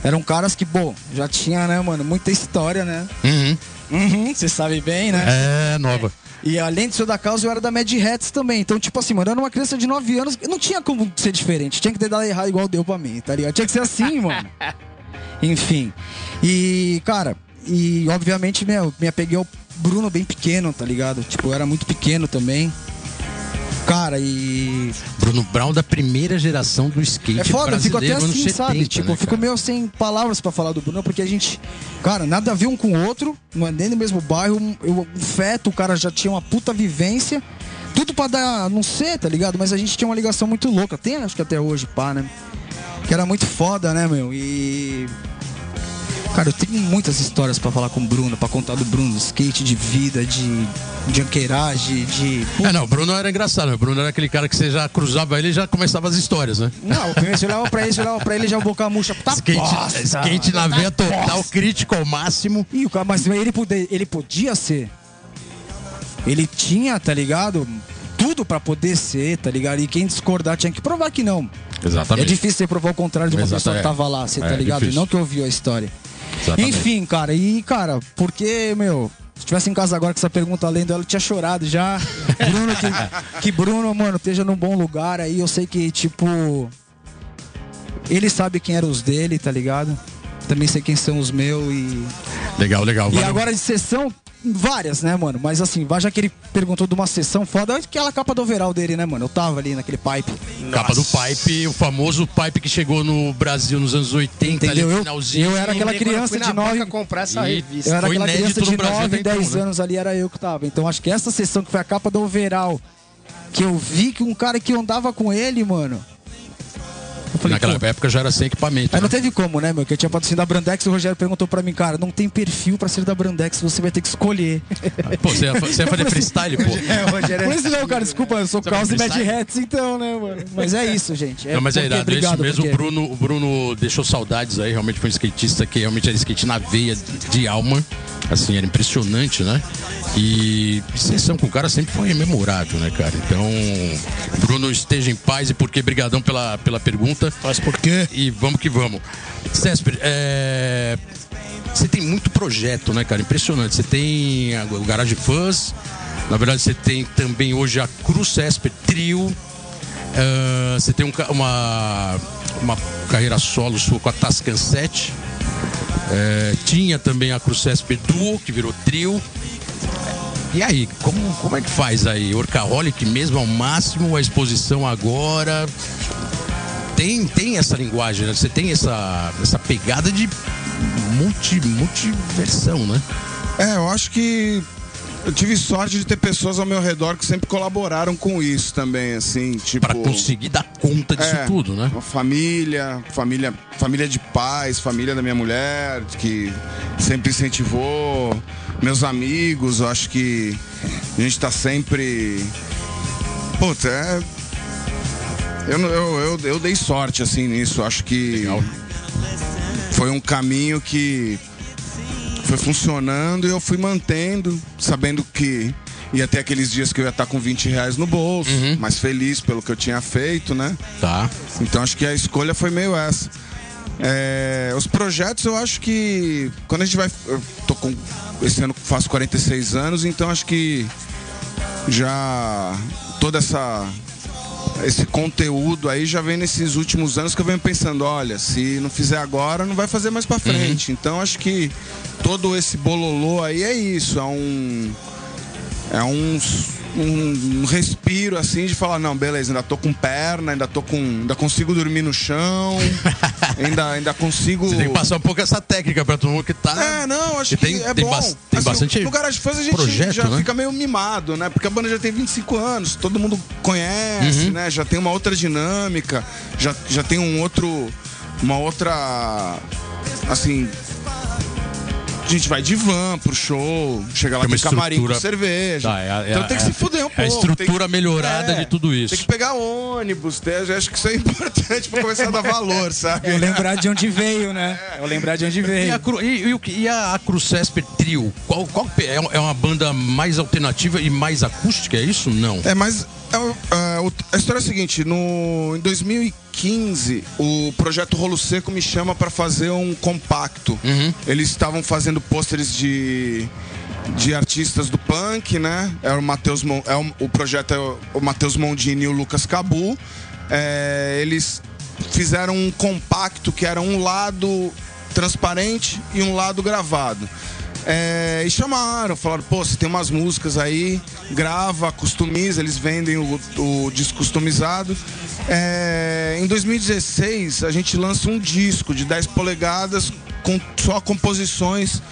Eram caras que, bom, já tinha, né, mano, muita história, né?
Uhum.
Uhum, você sabe bem, né?
É, nova.
E além de ser da causa, eu era da Mad Hats também. Então, tipo assim, mano, eu era uma criança de 9 anos. Não tinha como ser diferente. Tinha que ter dado errado igual deu pra mim, tá ligado? Tinha que ser assim, mano. Enfim. E, cara, e obviamente, meu, me apeguei ao Bruno bem pequeno, tá ligado? Tipo, eu era muito pequeno também. Cara, e.
Bruno Brown da primeira geração do skate
É foda, fico até assim,
anos 70,
sabe? Tipo,
né,
eu fico meio sem palavras pra falar do Bruno, porque a gente. Cara, nada a ver um com o outro, não é nem no mesmo bairro. Eu, um feto, o cara já tinha uma puta vivência. Tudo pra dar, não sei, tá ligado? Mas a gente tinha uma ligação muito louca. Tem, acho que até hoje, pá, né? Que era muito foda, né, meu? E. Cara, eu tenho muitas histórias pra falar com o Bruno, pra contar do Bruno, skate, de vida, de, de anqueiragem, de.
É, não, o Bruno era engraçado. O Bruno era aquele cara que você já cruzava ele e já começava as histórias, né?
Não, eu olhava pra ele, você olhava pra ele já boca murcha. Tá
skate,
bosta,
skate na
tá
veia total, crítico ao máximo.
Ih, o cara, mas ele, poder, ele podia ser. Ele tinha, tá ligado? Tudo pra poder ser, tá ligado? E quem discordar tinha que provar que não.
Exatamente.
É difícil você provar o contrário de uma
Exato,
pessoa que
é.
tava lá, você
É,
tá ligado?
difícil.
Não que ouviu a história.
Exatamente.
Enfim, cara, e cara, porque, meu, se tivesse em casa agora com essa pergunta lendo ela, eu tinha chorado já. Bruno, que, que Bruno, mano, esteja num bom lugar aí. Eu sei que, tipo. Ele sabe quem eram os dele, tá ligado? Também sei quem são os meus e.
Legal, legal.
E
valeu.
agora de sessão, várias, né, mano? Mas assim, vai já que ele perguntou de uma sessão foda, aquela capa do overall dele, né, mano? Eu tava ali naquele pipe.
Capa do Pipe, o famoso Pipe que chegou no Brasil nos anos 80,
Entendeu?
ali
Eu-
no finalzinho.
eu era aquela
Lembrei quando eu
criança de nove-
banca comprar essa revista.
Eu era
Foi
aquela criança de
Brasil
9,
até então,
10
né?
anos ali, era eu que tava. Então acho que essa sessão que foi a capa do overall, que eu vi que um cara que andava com ele, mano. Eu falei,
Naquela
pô,
época já era sem equipamento.
Aí não
né?
teve como, né, meu? Que eu tinha patrocínio da Brandex e o Rogério perguntou pra mim, cara, não tem perfil pra ser da Brandex, você vai ter que escolher.
Pô, você ia, você ia fazer freestyle, pô.
É, o Rogério
Por isso não, cara, desculpa, eu sou Caos e Mad? Hats, então, né, mano? Mas é isso, gente. É
não, mas é
porque-
irado, é isso
obrigado,
mesmo. O
porque-
Bruno, o Bruno deixou saudades aí, realmente foi um skatista que realmente era skate na veia de alma. Assim, era impressionante, né? E sessão com o cara sempre foi memorável, né, cara? Então, Bruno, esteja em paz e porque brigadão pela, pela pergunta.
Mas por quê?
E vamos que vamos. Césper, é, você tem muito projeto, né, cara? Impressionante. Você tem o Garage Fãs, na verdade você tem também hoje a Cruz Césper Trio. Ah, você tem um uma, uma carreira solo sua com a Tascan 7. É, tinha também a Cruz Césper Duo, que virou trio. E aí, como, como é que faz aí? Orcaholic mesmo ao máximo, a exposição agora? tem, tem essa linguagem, né? Você tem essa, essa pegada de multi, multiversão, né?
É, eu acho que eu tive sorte de ter pessoas ao meu redor que sempre colaboraram com isso também, assim, tipo.
Pra conseguir dar conta disso
É,
tudo, né?
Família, família, família de pais, família da minha mulher, que sempre incentivou, meus amigos, eu acho que a gente tá sempre. Puta, é. Eu, eu, eu, eu dei sorte, assim, nisso. Acho que
Legal.
foi um caminho que foi funcionando e eu fui mantendo, sabendo que ia ter aqueles dias que eu ia estar com 20 reais no bolso,
Uhum.
mas feliz pelo que eu tinha feito, né?
Tá.
Então acho que a escolha foi meio essa. É, os projetos eu acho que quando a gente vai. Eu tô com. Esse ano faço 46 anos, então acho que já toda essa. Esse conteúdo aí já vem nesses últimos anos que eu venho pensando, olha, se não fizer agora, não vai fazer mais pra frente. Então acho que todo esse bololô aí é isso, é um é um, um, um respiro assim de falar, não, beleza, ainda tô com perna, ainda tô com. ainda consigo dormir no chão, ainda, ainda consigo.
Você tem que passar um pouco essa técnica pra todo mundo que tá.
É, não, acho que
tem-
é
tem
bom.
bas- tem
Assim,
bastante
No Garage Fãs a gente
projeto,
já
né?
fica meio mimado, né? Porque a banda já tem 25 anos, todo mundo conhece,
Uhum.
né? Já tem uma outra dinâmica, já, já tem um outro. Uma outra. Assim. A gente vai de van pro show, chega lá
Tem
camarim com
estrutura-
cerveja.
Tá, é é
então tem que se fuder um
é
pouco.
a estrutura
tem
melhorada de tudo isso.
Tem que pegar ônibus, tem- eu acho que isso é importante pra começar a dar valor, sabe?
Eu lembrar de onde veio, né? Eu lembrar de onde
E
veio.
a, Cru, e, e o que- e a, a Crucesper Trio? Qual, qual é, é uma banda mais alternativa e mais acústica, é isso? Não.
É, mas é, é, a história é a seguinte: no, em 2015, o projeto Rolo Seco me chama para fazer um compacto.
Uhum.
Eles estavam fazendo pôsteres de, de artistas do punk, né? É o Matheus é o, o projeto é o, o Matheus Mondini e o Lucas Cabu. É, eles fizeram um compacto que era um lado transparente e um lado gravado. É, e chamaram, falaram, pô, você tem umas músicas aí, grava, customiza, eles vendem o, o disco customizado. É, em 2016, a gente lança um disco de 10 polegadas com só composições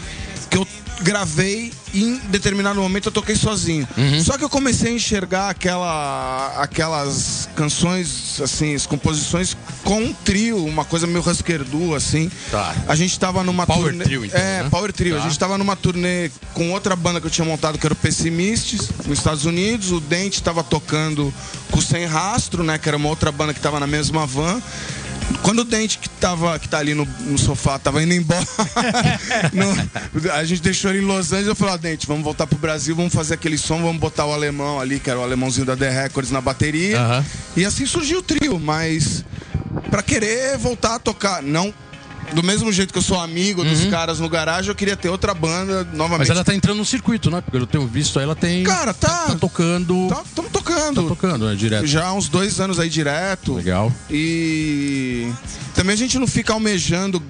que eu gravei e em determinado momento eu toquei sozinho.
Uhum.
Só que eu comecei a enxergar aquela, aquelas canções, assim, as composições com um trio, uma coisa meio rasquerdu, assim.
Tá.
A gente tava numa
Power
turnê.
trio, então,
é,
né?
Power Trio.
Tá.
A gente tava numa turnê com outra banda que eu tinha montado, que era o Pessimistes, nos Estados Unidos. O Dente tava tocando com o Sem Rastro, né? Que era uma outra banda que tava na mesma van. Quando o Dente que, tava, que tá ali no, no sofá tava indo embora, no- a gente deixou ele em Los Angeles. Eu falei, ó, Dente, vamos voltar pro Brasil, vamos fazer aquele som, vamos botar o alemão ali, que era o alemãozinho da The Records na bateria. E assim surgiu o trio, mas pra querer voltar a tocar, não. Do mesmo jeito que eu sou amigo dos caras no garagem, eu queria ter outra banda novamente.
Uhum. Mas ela tá entrando no circuito, né? Porque eu tenho visto aí, ela tem.
Cara, tá.
Tá tocando.
Estamos
Tá
tocando.
tocando, né? Direto.
Já há uns dois anos aí direto.
Legal.
E também a gente não fica almejando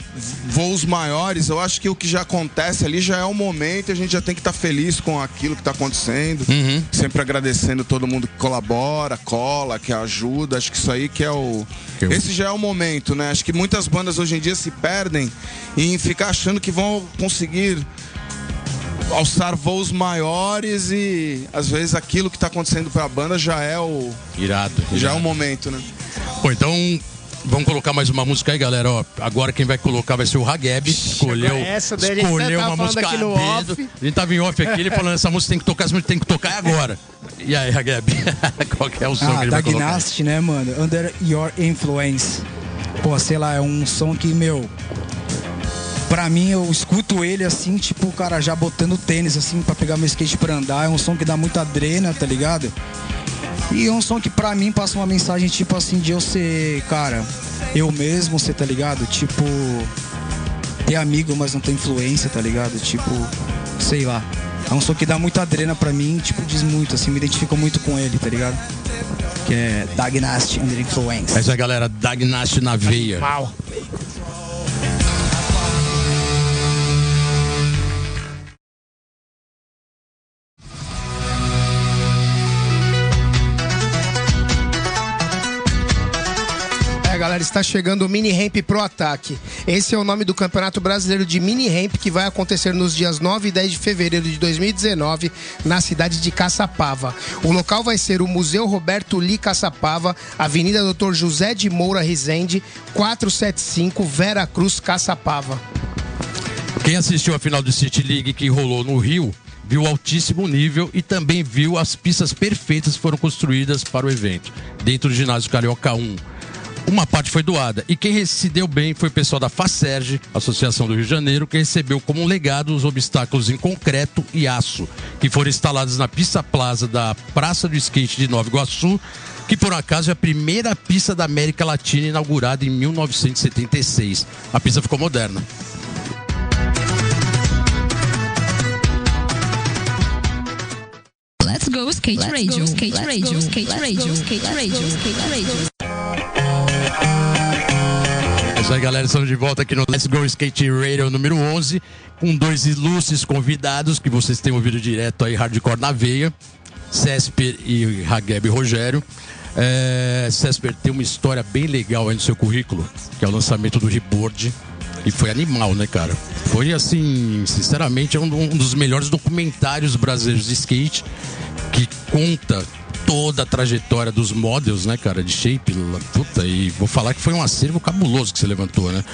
voos maiores. Eu acho que o que já acontece ali já é o momento e a gente já tem que estar feliz com aquilo que está acontecendo.
Uhum.
Sempre agradecendo todo mundo que colabora, cola, que ajuda. Acho que isso aí que é o.
Eu-
Esse já é o momento, né? Acho que muitas bandas hoje em dia se perdem em ficar achando que vão conseguir alçar voos maiores e às vezes aquilo que está acontecendo para a banda já é o
Irado.
já é
irado.
o momento, né?
Pô, então. Vamos colocar mais uma música aí, galera. Ó, agora quem vai colocar vai ser o Hageb. Escolheu,
essa gente
escolheu
tava
uma música
aqui no off.
A gente tava em off aqui, ele falando essa música tem que tocar, essa música tem que tocar é agora. E aí, Hageb? Qual que é o som que
Ah,
ele
da
vai colocar?
Gnast, né, mano? Under Your Influence. Pô, sei lá, é um som que, meu. Pra mim, eu escuto ele assim, tipo, o cara já botando tênis, assim, pra pegar meu skate pra andar. É um som que dá muita adrena, tá ligado? E é um som que pra mim passa uma mensagem, tipo assim, de eu ser, cara, eu mesmo, você tá ligado? Tipo, ter amigo, mas não ter influência, tá ligado? Tipo, sei lá. É um som que dá muita adrena pra mim, tipo, diz muito, assim, me identifico muito com ele, tá ligado? Que é Dagnast Under Influence.
É isso aí, galera. Dagnast na veia.
Mal. Está chegando o Mini Ramp Pro Ataque. Esse é o nome do Campeonato Brasileiro de Mini Ramp que vai acontecer nos dias 9 e 10 de fevereiro de 2019 na cidade de Caçapava. O local vai ser o Museu Roberto Li Caçapava, Avenida Dr. José de Moura Rezende, 475, Vera Cruz, Caçapava.
Quem assistiu a final do City League que rolou no Rio, viu o altíssimo nível e também viu as pistas perfeitas que foram construídas para o evento, dentro do ginásio Carioca 1. Uma parte foi doada e quem se deu bem foi o pessoal da FACERG, Associação do Rio de Janeiro, que recebeu como um legado os obstáculos em concreto e aço, que foram instalados na pista plaza da Praça do Skate de Nova Iguaçu, que por acaso é a primeira pista da América Latina inaugurada em 1976. A pista ficou moderna.
Let's go skate radio, skate radio, skate radio, skate radio, skate radio.
Isso aí, galera. Estamos de volta aqui no Let's Go Skate Radio número 11, com dois ilustres convidados que vocês têm ouvido direto aí, Hardcore na Veia, Césper e Hageb Rogério. É, tem uma história bem legal aí no seu currículo, que é o lançamento do Reboard. E foi animal, né, cara? Foi assim, sinceramente, é um, um dos melhores documentários brasileiros de skate que conta toda a trajetória dos models, né, cara, de shape. Puta, e vou falar que foi um acervo cabuloso que você levantou, né?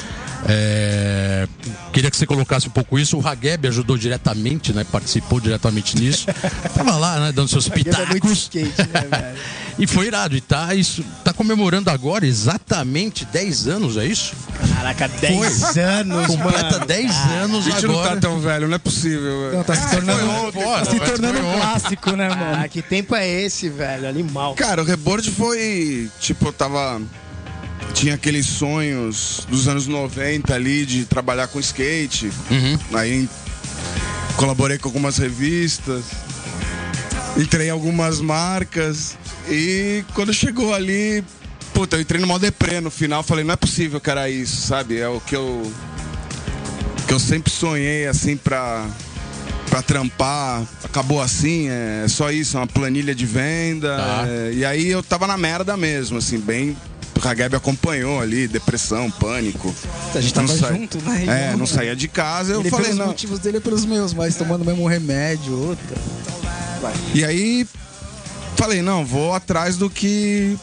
É, Queria que você colocasse um pouco isso. O Hageb ajudou diretamente, né? Participou diretamente nisso. Tava lá, né? Dando seus
É
pitacos.
skate, né, velho?
E foi irado. E tá, isso, tá comemorando agora exatamente 10 anos, é isso?
Caraca, 10 anos,
Completa
mano.
10 anos
A gente não
agora.
tá tão velho, não é possível.
Não, tá se tornando,
Pô,
tá se tornando um
ontem.
clássico, né, mano?
Ah, que tempo é esse, velho? Animal.
Cara, o reboard foi. Tipo, eu tava. Tinha aqueles sonhos dos anos 90 ali de trabalhar com skate. Aí colaborei com algumas revistas. Entrei em algumas marcas. E quando chegou ali. Puta, eu entrei no modo deprê no final. Falei, não é possível que era isso, sabe? É o que eu. Que eu sempre sonhei, assim, pra pra trampar, acabou assim, é só isso, uma planilha de venda.
Tá.
é, e aí eu tava na merda mesmo, assim, bem. O Hageb acompanhou ali, depressão, pânico.
A gente tava
Não sai-
junto, né?
É, não saía de casa, eu
Ele
falei,
pelos
não.
motivos dele e pelos meus, mas tomando mesmo remédio, outra.
E aí falei, não, vou atrás do que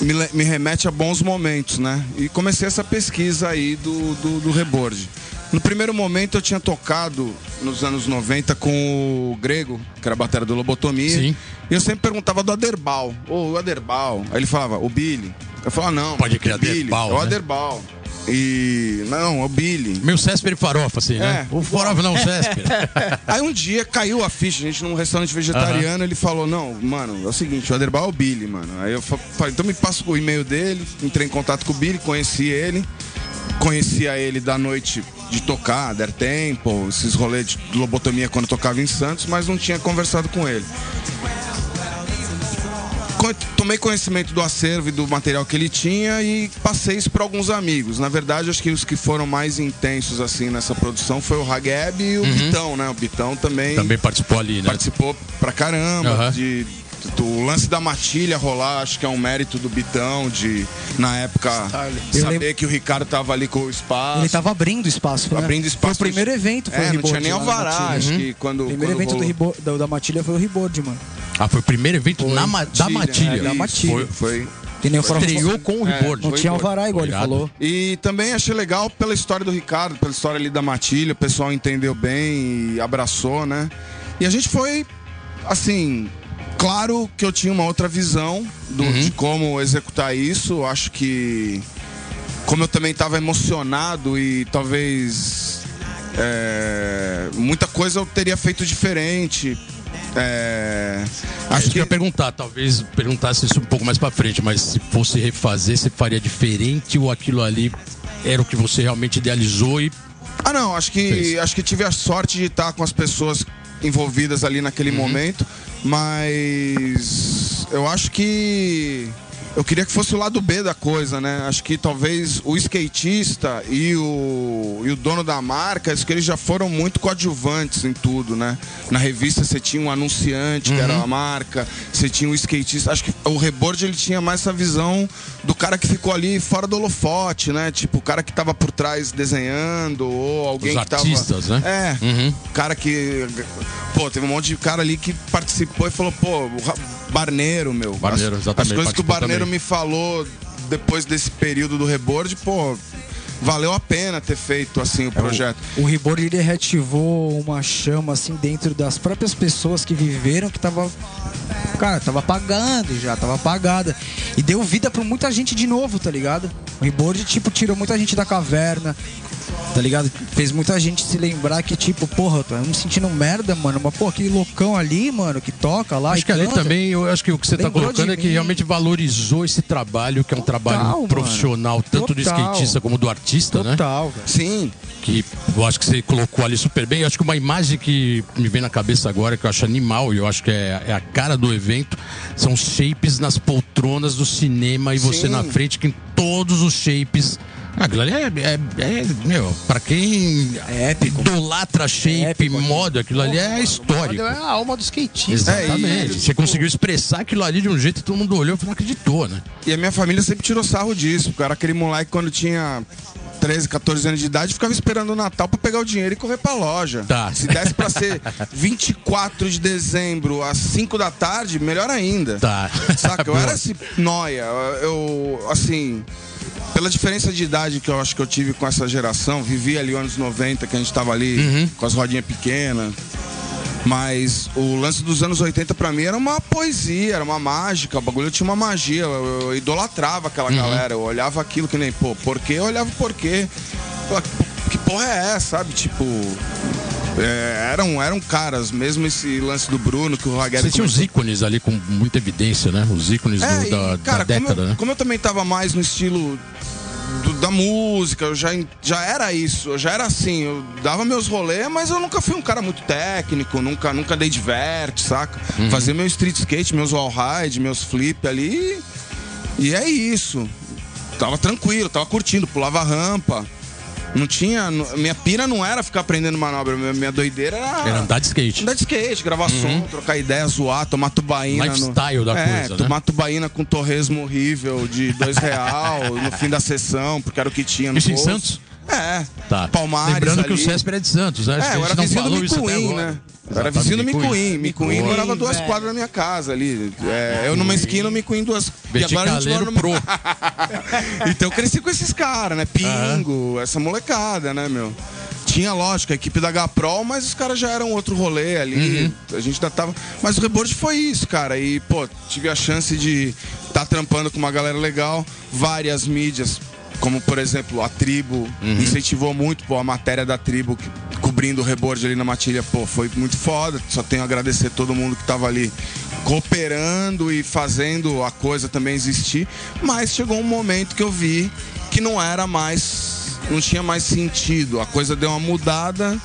me, me remete a bons momentos, né? E comecei essa pesquisa aí do, do, do. No primeiro momento eu tinha tocado nos anos 90 com o Grego, que era a bateria do Lobotomia.
Sim.
E eu sempre perguntava do Aderbal. Ô, o Aderbal. Aí ele falava, o Billy. Eu falava, não.
Pode
o Billy,
Aderbal,
É o
né?
Aderbal. E. Não, é o Billy.
Meio Césper e farofa, assim, né?
É.
O farofa não, o Césper.
Aí um dia caiu a ficha, a gente num restaurante vegetariano, ele falou, não, mano, é o seguinte, o Aderbal é o Billy, mano. Aí eu fa- falei, então me passa o e-mail dele, entrei em contato com o Billy, conheci ele, conhecia ele da noite de tocar, Der Tempo, esses rolês de lobotomia quando tocava em Santos, mas não tinha conversado com ele. Tomei conhecimento do acervo e do material que ele tinha e passei isso para alguns amigos. Na verdade, acho que os que foram mais intensos assim nessa produção foi o Hageb e o Bitão, né? O Bitão também,
Uhum. Também participou ali, né?
participou pra caramba
Aham.
de do lance da matilha rolar, acho que é um mérito do Bitão de na época
Eu
saber
lembro-
que o Ricardo tava ali com o espaço.
Ele tava abrindo espaço, né?
Abrindo espaço.
Foi o primeiro evento, foi
é,
o
não tinha nem alvará,
Matilha.
acho
Uhum.
que quando
O primeiro
quando
evento do da, da Matilha foi o Reboard, mano.
Ah, foi o primeiro evento na, ma- da Matilha.
é,
da Matilha.
Foi, foi.
Que nem o Fora
Estreou com o
É,
reboard.
Não tinha alvará, igual ele falou.
E também achei legal pela história do Ricardo, pela história ali da Matilha, o pessoal entendeu bem e abraçou, né? E a gente foi, assim, claro que eu tinha uma outra visão do- de como executar isso. Acho que, como eu também estava emocionado e talvez é, muita coisa eu teria feito diferente. É,
Acho
acho
que eu ia perguntar, talvez perguntasse isso um pouco mais pra frente, mas se fosse refazer, você faria diferente ou aquilo ali era o que você realmente idealizou e
Ah, não, acho que,
Fez.
acho que tive a sorte de estar com as pessoas envolvidas ali naquele
Uhum.
momento, mas eu acho que eu queria que fosse o lado B da coisa, né? Acho que talvez o skatista e o, e o dono da marca, acho que eles já foram muito coadjuvantes em tudo, né? Na revista você tinha um anunciante, que
Uhum.
era a marca, você tinha o skatista. Acho que o Reboard ele tinha mais essa visão do cara que ficou ali fora do holofote, né? Tipo, o cara que tava por trás desenhando, ou alguém
Os
que tava.
artistas, né?
É.
Uhum.
Cara que. Pô, teve um monte de cara ali que participou e falou, pô, o Barneiro, meu.
Barneiro,
as,
exatamente,
As coisas que o Barneiro
também.
me falou depois desse período do reboard, pô, valeu a pena ter feito assim o projeto.
O Reboard ele reativou uma chama assim dentro das próprias pessoas que viveram que tava cara, tava apagando já, tava apagada e deu vida pra muita gente de novo, tá ligado? O Reboard tipo tirou muita gente da caverna. Tá ligado? Fez muita gente se lembrar que, tipo, porra, eu tô me sentindo merda, mano. Mas, pô, aquele loucão ali, mano, que toca lá.
Acho
e
que ali
canta.
também, eu acho que o que você está
Lembrou
colocando
de
é que realmente valorizou esse trabalho, que é um trabalho
mano.
profissional, tanto do
Total.
skatista como do artista, né?
Total.
Sim.
Que eu acho que você colocou ali super bem. Eu acho que uma imagem que me vem na cabeça agora, que eu acho animal, e eu acho que é, é a cara do evento, são shapes nas poltronas do cinema e você
Sim.
na frente, que em todos os shapes. Ah, Aquilo ali é, é, é, meu, pra quem
É épico.
idolatra shape,
épico,
moda, aquilo ali é histórico.
É a alma do skatista.
Exatamente.
É, e-
Você conseguiu expressar aquilo ali de um jeito que todo mundo olhou e não acreditou, né?
E a minha família sempre tirou sarro disso, porque era aquele moleque quando tinha 13, 14 anos de idade, ficava esperando o Natal pra pegar o dinheiro e correr pra loja.
Tá.
Se desse pra ser 24 de dezembro às 5 da tarde, melhor ainda.
Tá.
Saca? Eu era esse noia. Eu, assim, pela diferença de idade que eu acho que eu tive com essa geração, vivi ali anos 90, que a gente tava ali
Uhum.
com as rodinhas pequenas. Mas o lance dos anos 80 pra mim era uma poesia, era uma mágica. O bagulho tinha uma magia. Eu, eu idolatrava aquela
Uhum.
galera. Eu olhava aquilo que nem, pô, porquê? Eu olhava o porquê. Falava, Que porra é essa, sabe? Tipo. É, eram, eram caras, mesmo esse lance do Bruno, que o Raguel
Você tinha os ícones ali com muita evidência, né? Os ícones do-
é,
da,
e, cara,
da
como,
década,
eu,
né?
como eu também tava mais no estilo do- da música, eu já, já era isso, eu já era assim, eu dava meus rolês, mas eu nunca fui um cara muito técnico, nunca, nunca dei diverte, saca?
Uhum.
Fazia meu street skate, meus wall ride, meus flip ali, e é isso. Tava tranquilo, tava curtindo, pulava rampa. Não tinha. Minha pira não era ficar aprendendo manobra. Minha, doideira era.
Era andar de skate.
Andar de skate, gravar som, trocar ideia, zoar, tomar tubaína.
Lifestyle
no...
da
é,
coisa, né?
tomar tubaína com torresmo horrível de dois real no fim da sessão, porque era o que tinha no
Isso em
bolso.
Santos?
É.
Tá.
Palmares
Lembrando que o
ali.
Césper é de Santos, né? Acho
É,
que a
eu
gente
era
não
vizinho do
falou isso até
Micuim,
agora.
né? Eu era vizinho do Micuim. Micuim morava duas
velho.
quadras da minha casa ali. É, eu numa esquina, o Micuim duas. E agora a gente mora no...
pro.
Então eu cresci com esses caras, né? Pingo, essa molecada, né, meu? Tinha, lógico, a equipe da Gaprol, mas os caras já eram outro rolê ali. A gente ainda tava. Mas o reboard foi isso, cara. E, pô, tive a chance de estar tá trampando com uma galera legal, várias mídias. Como, por exemplo, a Tribo incentivou muito, pô, a matéria da Tribo cobrindo o reboard ali na matilha, pô, foi muito foda. Só tenho a agradecer todo mundo que tava ali cooperando e fazendo a coisa também existir. Mas chegou um momento que eu vi que não era mais. não tinha mais sentido. A coisa deu uma mudada.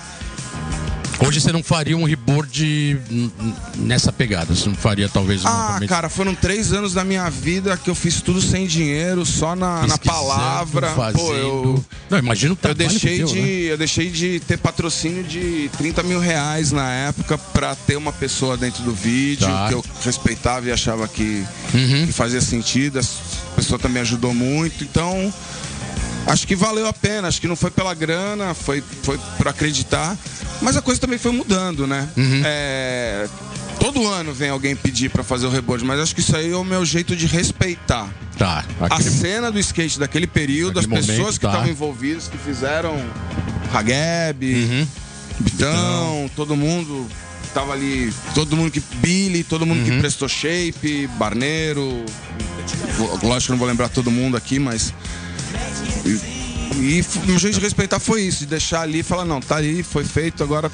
Hoje você não faria um reboard nessa pegada. Você não faria, talvez, um
Ah, cara, foram três anos da minha vida que eu fiz tudo sem dinheiro, só na, na palavra. Pô, eu.
fazendo. Não, imagina o
Eu deixei,
deu,
de,
né?
eu deixei de ter patrocínio de 30 mil reais na época pra ter uma pessoa dentro do vídeo
Tá.
que eu respeitava e achava que,
Uhum.
que fazia sentido. A pessoa também ajudou muito. Então, acho que valeu a pena. Acho que não foi pela grana, foi, foi por acreditar. Mas a coisa também foi mudando, né?
Uhum.
É, todo ano vem alguém pedir pra fazer o reboard, mas acho que isso aí é o meu jeito de respeitar
Tá.
a
aquele-
cena do skate daquele período,
Daquele
as pessoas
momento,
que
tá.
estavam envolvidas, que fizeram Hageb,
Uhum.
Bitão, todo mundo tava ali, todo mundo que Billy, todo mundo
Uhum.
que prestou shape, Barneiro, lógico que não vou lembrar todo mundo aqui, mas e, e meu jeito de respeitar foi isso, de deixar ali e falar, não, tá ali, foi feito, agora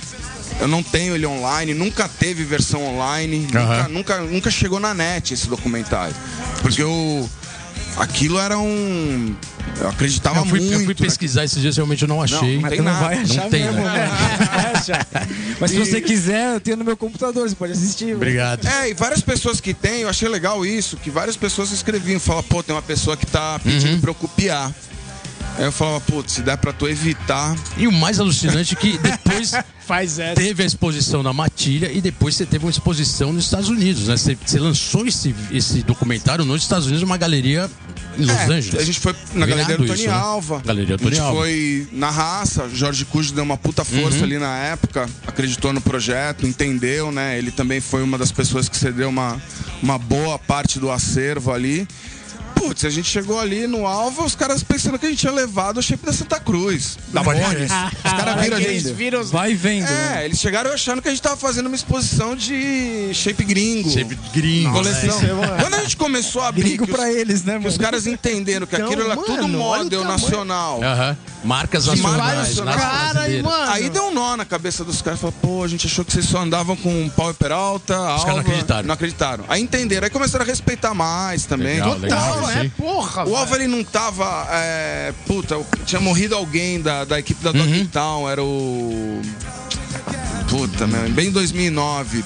eu não tenho ele online, nunca teve versão online, nunca,
Aham.
nunca, nunca chegou na net esse documentário. Porque eu. Aquilo era um. Eu acreditava
Eu fui,
muito.
eu fui
né?
pesquisar esses dias, realmente eu não achei.
Não
Mas não
nada.
vai achar
Não tem,
mesmo,
né?
né? Mas se você quiser, eu tenho no meu computador, você pode assistir.
Obrigado.
É, e várias pessoas que tem, eu achei legal isso, que várias pessoas escreviam, falavam, pô, tem uma pessoa que tá pedindo
Uhum.
pra eu copiar. Aí eu falava, putz, se der pra tu evitar.
E o mais alucinante é que depois
Faz essa.
teve a exposição na Matilha e depois você teve uma exposição nos Estados Unidos, né? Você, você lançou esse, esse documentário nos Estados Unidos, uma galeria em Los
É,
Angeles.
A gente foi na Galeria do Tony
isso, né?
Alva.
Galeria
a
Tony
gente
Alva.
foi na raça. Jorge Cujo deu uma puta força
Uhum.
ali na época, acreditou no projeto, entendeu, né? Ele também foi uma das pessoas que cedeu uma, uma boa parte do acervo ali. Putz, a gente chegou ali no Alva, os caras pensando que a gente tinha levado o shape da Santa Cruz. Da
isso.
Os caras viram a
Eles
gente.
viram os-
Vai vendo. né?
É, eles chegaram achando que a gente tava fazendo uma exposição de shape gringo.
Shape gringo,
Coleção.
né? Isso é
Quando a gente começou a abrir.
Gringo
que os-
pra eles, né,
que
mano?
os caras entenderam que
Então,
aquilo era
mano,
tudo model nacional.
Aham. Marcas nacionais.
Cara, e,
brasileiras.
mano.
Aí deu um nó na cabeça dos caras. Falaram, pô, a gente achou que vocês só andavam com Power Peralta,
caras não acreditaram.
Não acreditaram. Aí entenderam. Aí começaram a respeitar mais também.
Legal,
O
legal. Aí.
Porra,
O ele não tava... é, puta, tinha morrido alguém da, da equipe da
Uhum.
Dogtown. Era o... Puta, meu, bem em 2009.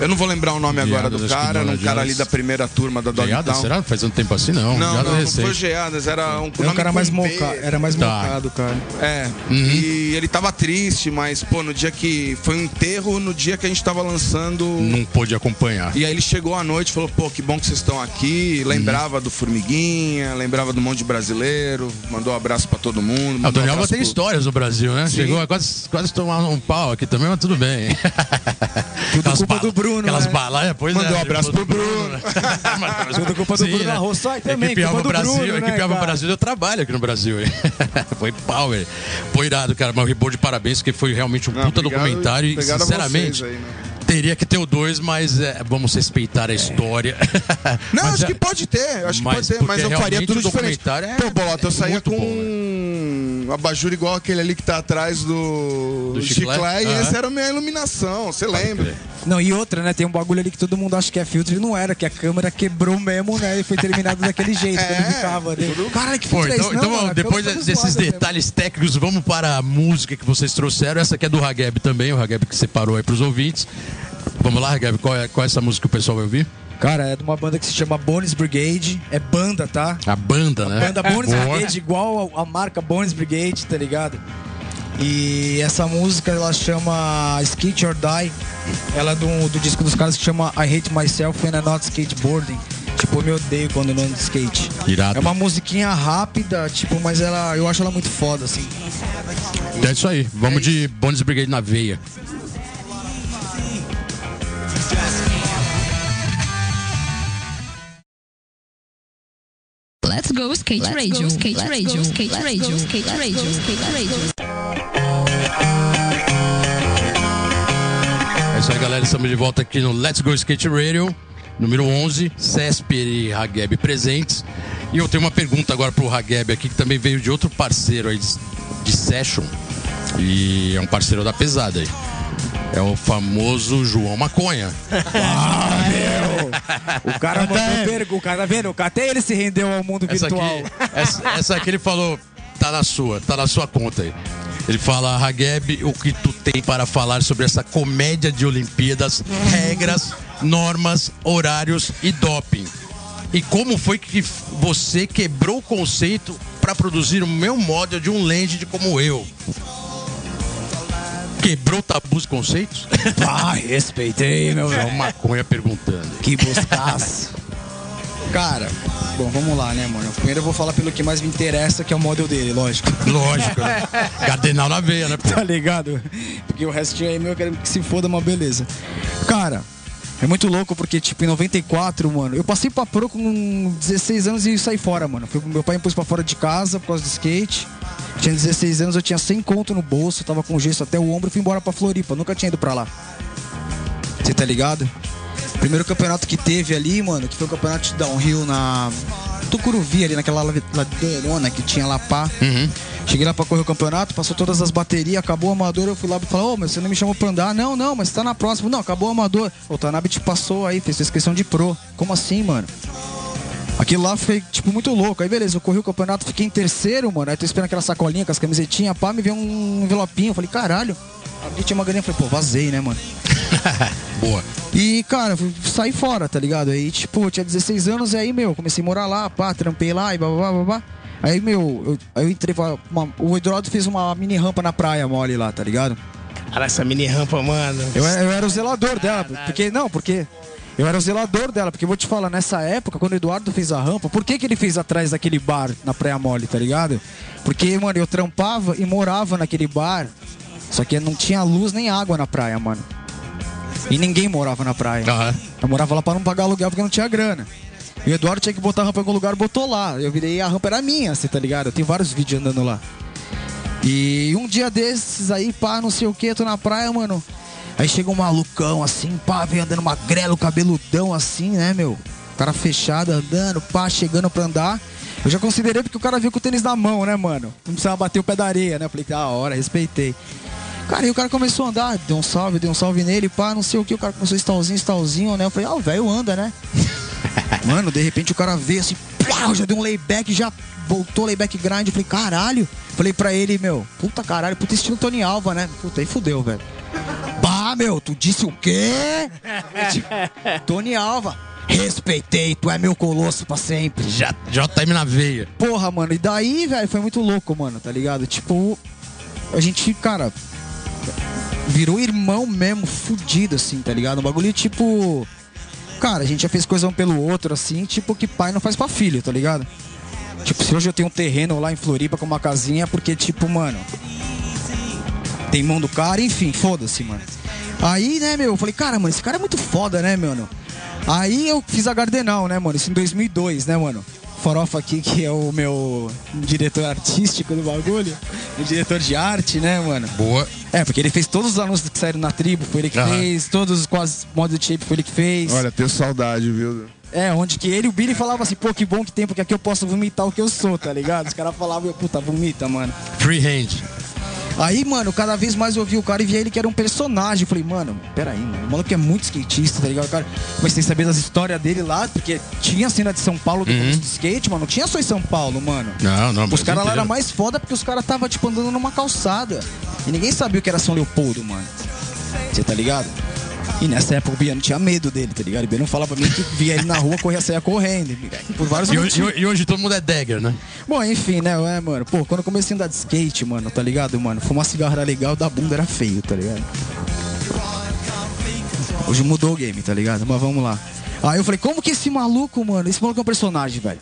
Eu não vou lembrar o nome agora
Geadas,
do cara. Era um
né?
cara ali
Geadas.
da primeira turma da Dogtown.
será? Faz um tempo assim, não.
Não,
Geada
não, não
recente.
foi Geadas. Era um
Era um cara mais moca, era mais
Tá.
mocado, cara.
É,
Uhum.
e ele tava triste, mas, pô, no dia que. Foi um enterro no dia que a gente tava lançando.
Não pôde acompanhar.
E aí ele chegou à noite e falou, pô, que bom que vocês estão aqui. Lembrava do Formiguinha, lembrava do monte de brasileiro, mandou um abraço pra todo mundo.
Ah, o
um abraço
tem
pro-
histórias no Brasil, né?
Sim.
Chegou a quase, quase tomar um pau aqui também, mas tudo bem. Tudo
culpa do Bruno,
Aquelas
né?
balas, pois
Mandou
é,
um abraço pro Bruno.
Tudo
culpa do Bruno Arrossai também,
Equipe
culpa
Alva
do
Brasil,
Bruno, né,
Equipe Alva
cara?
Brasil deu trabalho aqui no Brasil. foi power. Foi irado, cara. Mas o de parabéns, porque foi realmente um
Não,
puta
obrigado-
documentário e, sinceramente,
aí, né?
teria que ter o dois, mas é, vamos respeitar a história.
Não,
Mas
acho
é-
que pode ter, acho que
Mas
pode ter, mas eu faria tudo
o
diferente.
é-
Pô, Bolota, eu
é
saía com
bom,
um abajur igual aquele ali que tá atrás do,
Do
chiclete,
chiclete?
e essa era a minha iluminação, você lembra?
Não, e outra, né? Tem um bagulho ali que todo mundo acha que é filtro e não era, que a câmera quebrou mesmo, né? E foi terminado daquele jeito,
É,
quando ficava. Né? Caralho, que filtro é
então?
Não,
então,
mano, a
depois desses
zoada mesmo.
detalhes técnicos, vamos para a música que vocês trouxeram. Essa aqui é do Hageb também, o Hageb que separou aí pros ouvintes. Vamos lá, Hageb, qual é, qual é essa música que o pessoal vai ouvir?
Cara, é de uma banda que se chama Bones Brigade. É banda, tá?
A banda, né?
Banda Bones. Brigade, igual a, a marca Bones Brigade, tá ligado? E essa música ela chama Skate or Die. Ela é do, do disco dos caras que chama I Hate Myself When I'm Not Skateboarding. Tipo, eu me odeio quando eu não ando de skate.
Irado.
É uma musiquinha rápida, tipo, mas ela, eu acho ela muito foda, assim.
É isso aí. Vamos de Bones Brigade na veia.
Let's go skate radio, skate radio, skate radio, skate radio, skate radio.
É isso galera. Estamos de volta aqui no Let's Go Skate Radio, número 11, Cesper e Hageb presentes. E eu tenho uma pergunta agora pro Hageb aqui, que também veio de outro parceiro aí de, de Session. E é um parceiro da pesada aí. É o famoso João Maconha.
O cara mandou pergunta, o cara tá vendo? Até ele se rendeu ao mundo
Essa aqui,
virtual.
essa, essa aqui ele falou, tá na sua, tá na sua conta aí. Ele fala, Hageb, o que tu tem para falar sobre essa comédia de Olimpíadas, regras, normas, horários e doping? E como foi que você quebrou o conceito para produzir o meu model de um Legend como eu? Quebrou tabus e conceitos?
Ah, respeitei, meu velho.
Maconha perguntando.
Que buscaço. Cara, bom, vamos lá, né, mano? Primeiro eu vou falar pelo que mais me interessa, que é o model dele, lógico.
Lógico, né? Cardenal na veia, né, pô?
tá ligado? Porque o restinho aí, meu, eu quero que se foda uma beleza. Cara, é muito louco porque, tipo, em 94, mano, eu passei pra pro com 16 anos e saí fora, mano. Meu pai me pôs pra fora de casa por causa do skate. Tinha 16 anos, eu tinha 100 conto no bolso, tava com gesso até o ombro e fui embora pra Floripa. Nunca tinha ido pra lá. Você tá ligado? Primeiro campeonato que teve ali, mano, que foi o campeonato de downhill na Tucuruvi, ali naquela ladeirona que tinha lá pá. Cheguei lá pra correr o campeonato, passou todas as baterias, acabou o amador, eu fui lá e falei, ô, mas você não me chamou pra andar? Não, não, mas tá na próxima. Não, acabou o amador. O Tanabe te passou aí, fez sua inscrição de pro. Como assim, mano? Aquilo lá foi, tipo, muito louco. Aí, beleza, eu corri o campeonato, fiquei em terceiro, mano. Aí tô esperando aquela sacolinha com as camisetinhas, pá, me veio um envelopinho. Eu falei, caralho. Abri, tinha uma graninha, falei, pô, vazei, né, mano?
Boa.
E, cara, fui- saí fora, tá ligado? Aí, tipo, eu tinha 16 anos e aí, meu, comecei a morar lá, pá, trampei lá e babá, babá. Aí, meu, eu, aí eu entrei uma, O Eduardo fez uma mini rampa na praia mole lá, tá ligado?
Olha essa mini rampa, mano.
Eu, era- eu era o zelador dela, porque. Não, porque. Eu era o zelador dela, porque eu vou te falar, nessa época, quando o Eduardo fez a rampa, por que, que ele fez atrás daquele bar na Praia Mole, tá ligado? Porque, mano, eu trampava e morava naquele bar, só que não tinha luz nem água na praia, mano. E ninguém morava na praia.
Aham.
Eu morava lá pra não pagar aluguel porque não tinha grana. E o Eduardo tinha que botar a rampa em algum lugar, botou lá. Eu virei, a rampa era minha, você tá ligado? Eu tenho vários vídeos andando lá. E um dia desses aí, pá, não sei o que, tô na praia, mano. Aí chega um malucão assim, pá, vem andando magrelo, cabeludão assim, né, meu? Cara fechado, andando, pá, chegando pra andar. Eu já considerei porque o cara veio com o tênis na mão, né, mano? Não precisava bater o pé da areia, né? Eu falei, da hora, respeitei. Cara, e o cara começou a andar, deu um salve, deu um salve nele, pá, não sei o que, o cara começou estalzinho, estalzinho, né? Eu falei, ah, o velho anda, né? Mano, de repente o cara veio assim, plau, já deu um layback, já voltou layback grind. Eu falei, caralho. Falei pra ele, meu, puta caralho, puta estilo Tony Alva, né? Puta, aí fudeu, velho. Bah, meu, tu disse o quê? Tony Alva. Respeitei, tu é meu colosso pra sempre.
Já, JM na veia.
Porra, mano, e daí, velho, foi muito louco, mano, tá ligado? Tipo, a gente, cara, virou irmão mesmo, fudido, assim, tá ligado? Um bagulho tipo. Cara, a gente já fez coisa um pelo outro, assim, tipo que pai não faz pra filho, tá ligado? Tipo, se hoje eu tenho um terreno lá em Floripa com uma casinha, porque, tipo, mano. Tem mão do cara, enfim, foda-se, mano. Aí, né, meu, eu falei, cara, mano, esse cara é muito foda, né, mano? Aí eu fiz a Gardenal, né, mano? Isso em 2002, né, mano? Farofa aqui, que é o meu diretor artístico do bagulho, o diretor de arte, né, mano?
Boa.
É, porque ele fez todos os anúncios que saíram na tribo, foi ele que
Aham.
fez, todos os quase modos de shape foi ele que fez.
Olha, tenho saudade, viu?
É, onde que ele e o Billy falavam assim, pô, que bom que tem, porque aqui eu posso vomitar o que eu sou, tá ligado? Os caras falavam, puta, vomita, mano.
Freehand.
Aí, mano, cada vez mais eu vi o cara e via ele que era um personagem. Eu falei, mano, peraí, mano. O maluco é muito skatista, tá ligado? Cara, comecei a saber das histórias dele lá, porque tinha a cena de São Paulo do começo do skate, mano. Não tinha só em São Paulo, mano.
Não, não.
Os caras lá eram mais foda porque os caras tava, tipo, andando numa calçada. E ninguém sabia o que era São Leopoldo, mano. Você tá ligado? E nessa época o Biano tinha medo dele, tá ligado? O Biano falava pra mim que via ele na rua, corria, saia correndo. Por vários
E,
motivos.
hoje- e hoje todo mundo é dagger, né?
Bom, enfim, né, é, mano. Pô, quando eu comecei a andar de skate, mano, tá ligado, mano? Fumar cigarro era legal, da bunda era feio, tá ligado? Hoje mudou o game, tá ligado? Mas vamos lá. Aí eu falei, como que esse maluco, mano? Esse maluco é um personagem, velho.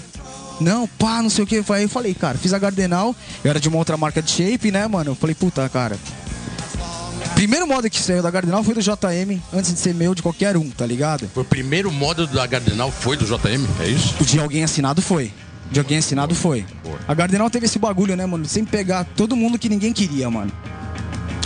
Não, pá, não sei o que. Aí eu falei, cara, fiz a Gardenal, eu era de uma outra marca de shape, né, mano? Eu falei, puta, cara. Primeiro modo que saiu da Gardenal foi do JM, antes de ser meu, de qualquer um, tá ligado?
Foi o primeiro módulo da Gardenal foi do JM, é isso?
O de alguém assinado foi. De alguém assinado foi. A Gardenal teve esse bagulho, né, mano? Sem pegar todo mundo que ninguém queria, mano.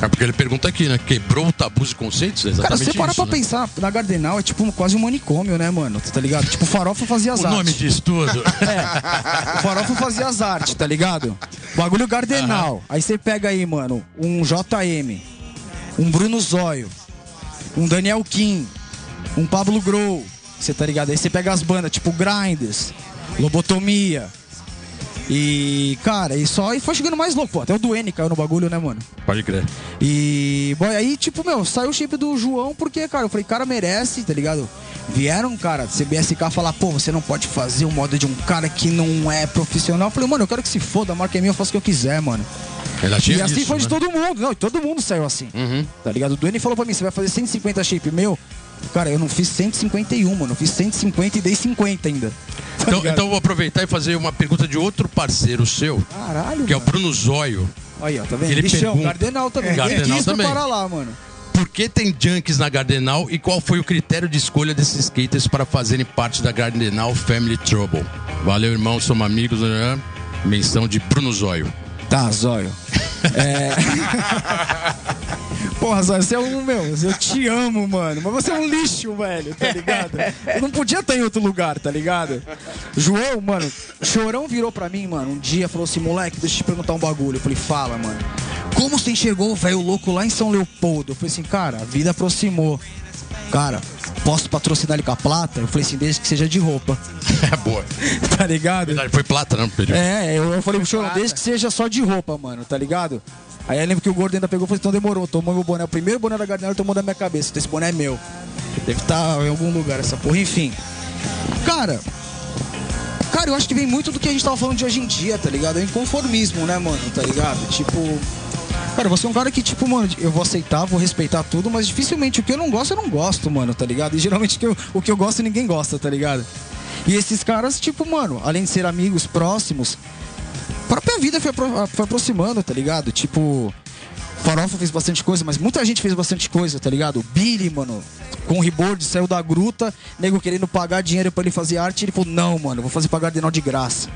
É porque ele pergunta aqui, né? Quebrou o tabu de conceitos? É
Cara, você para
isso,
pra
né?
pensar, na Gardenal é tipo quase um manicômio, né, mano? Tá ligado? Tipo, o Farofa fazia as
O nome
artes.
diz tudo.
É, o Farofa fazia as artes, tá ligado? Bagulho Gardenal. Aí você pega aí, mano, um JM, um Bruno Zóio, um Daniel Kim, um Pablo Grow. Você tá ligado? Aí você pega as bandas, tipo Grinders, Lobotomia. E, cara, e só e foi chegando mais louco, pô. Até o Duane caiu no bagulho, né, mano?
Pode crer.
E, boy, aí, tipo, meu, saiu o chip do João porque, cara, eu falei, cara, merece, tá ligado? Vieram, cara, CBSK falar, pô, você não pode fazer o modo de um cara que não é profissional. Eu falei, mano, eu quero que se foda, a marca é minha, eu faço o que eu quiser, mano.
Ainda tinha
e assim
isso,
foi de
né?
todo mundo, não, e todo mundo saiu assim.
Uhum.
Tá ligado? O Duane falou pra mim, você vai fazer 150 chip meu? Cara, eu não fiz 151, mano, eu fiz 150 e dei 50 ainda. Tá
Então, então eu vou aproveitar e fazer uma pergunta de outro parceiro seu,
Caralho,
que é o. Bruno Zóio.
Aí, ó, tá vendo?
Ele
Bichão,
pergunta-
Gardenal também.
Gardenal
Quem quis
também.
preparar lá, mano.
Por que tem junkies na Gardenal e qual foi o critério de escolha desses skaters para fazerem parte da Gardenal Family Trouble? Valeu, irmão, somos amigos. Né? Menção de Bruno Zóio.
Tá, zóio. É... Porra, Zóio, você é um, meu, eu te amo, mano. Mas você é um lixo, velho, tá ligado? Eu não podia estar em outro lugar, tá ligado? João, mano, Chorão virou pra mim, mano, um dia falou assim, moleque, deixa eu te perguntar um bagulho. Eu falei, fala, mano. Como você enxergou o velho louco lá em São Leopoldo? Eu falei assim, cara, a vida aproximou. Cara, posso patrocinar ele com a plata? Eu falei assim, desde que seja de roupa.
É boa.
tá ligado?
Verdade, foi plata, não, Pedro?
É, eu, eu falei pro Chorão, desde que seja só de roupa, mano, tá ligado? Aí eu lembro que o gordo ainda pegou e falou, então demorou, tomou meu boné. O primeiro boné da Gardner tomou da minha cabeça. Então esse boné é meu. Deve estar em algum lugar essa porra, enfim. Cara, cara, eu acho que vem muito do que a gente tava falando de hoje em dia, tá ligado? É inconformismo, né, mano, tá ligado? Tipo. Cara, você é um cara que, tipo, mano, eu vou aceitar, vou respeitar tudo, mas dificilmente o que eu não gosto, eu não gosto, mano, tá ligado? E geralmente o que eu, o que eu gosto, ninguém gosta, tá ligado? E esses caras, tipo, mano, além de ser amigos próximos, a própria vida foi, apro- foi aproximando, tá ligado? Tipo, Farofa fez bastante coisa, mas muita gente fez bastante coisa, tá ligado? O Billy, mano, com o reboard, saiu da gruta, nego querendo pagar dinheiro pra ele fazer arte, ele falou, não, mano, vou fazer pra Gardenal de graça.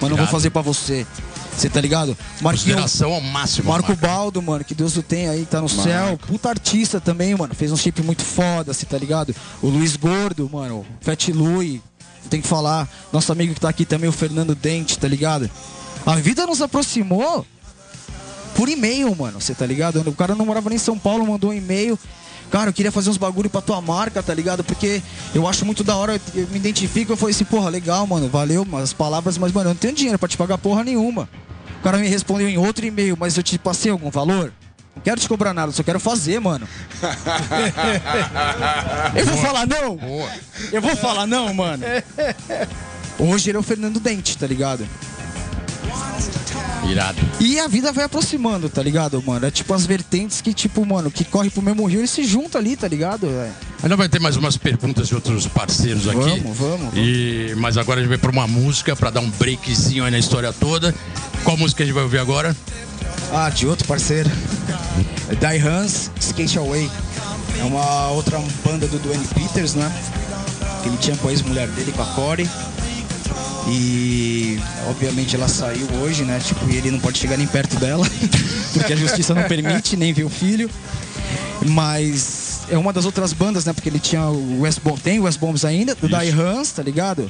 Mano, eu vou fazer pra você. Você tá ligado? Marquinhos,
Consideração ao máximo.
Marco
Marco.
Baldo, mano, que Deus o tenha aí, tá no céu. Puta artista também, mano. Fez um shape muito foda, você tá ligado? O Luiz Gordo, mano. Fat Louie. Tem que falar. Nosso amigo que tá aqui também, o Fernando Dente, tá ligado? A vida nos aproximou por e-mail, mano. Você tá ligado? O cara não morava nem em São Paulo, mandou um e-mail. Cara, eu queria fazer uns bagulho pra tua marca, tá ligado? Porque eu acho muito da hora, eu me identifico, eu falei assim, porra, legal, mano, valeu as palavras, mas, mano, eu não tenho dinheiro pra te pagar porra nenhuma. O cara me respondeu em outro e-mail, mas eu te passei algum valor? Não quero te cobrar nada, só quero fazer, mano. eu vou falar não? Eu vou falar não, mano. Hoje ele é o Fernando Dente, tá ligado?
Irado.
E a vida vai aproximando, tá ligado, mano? É tipo as vertentes que, tipo, mano, que corre pro mesmo rio, eles se juntam ali, tá ligado?
Ainda vai ter mais umas perguntas de outros parceiros aqui.
Vamos, vamos,
E, mas agora a gente vai pra uma música pra dar um breakzinho aí na história toda. Qual música a gente vai ouvir agora?
Ah, de outro parceiro. Die Hans, Skate Away. É uma outra banda do Dwayne Peters, né? Que ele tinha com a ex-mulher dele, com a Corey. E obviamente ela saiu hoje, né? Tipo, e ele não pode chegar nem perto dela, porque a justiça não permite, nem ver o filho. Mas é uma das outras bandas, né? Porque ele tinha o West Bomb, tem o West Bombs ainda, do Die Hans, tá ligado?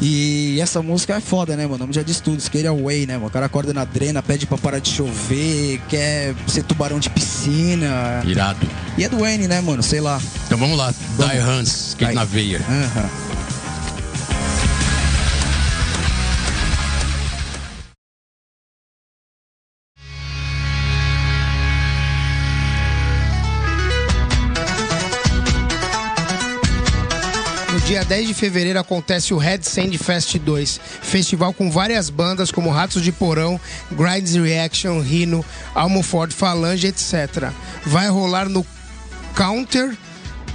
E essa música é foda, né, mano? O nome já diz tudo, Skate Away, né, mano? O cara acorda na drena, pede pra parar de chover, quer ser tubarão de piscina.
Irado.
E é do Wayne, né, mano? Sei lá.
Então vamos lá.
Vamos.
Die Hans, skate
Aí.
na veia.
Aham.
Dia 10 de fevereiro acontece o Red Sand Fest 2, festival com várias bandas como Ratos de Porão, Grinds Reaction, Rino, Almoford Falange, etc. Vai rolar no Counter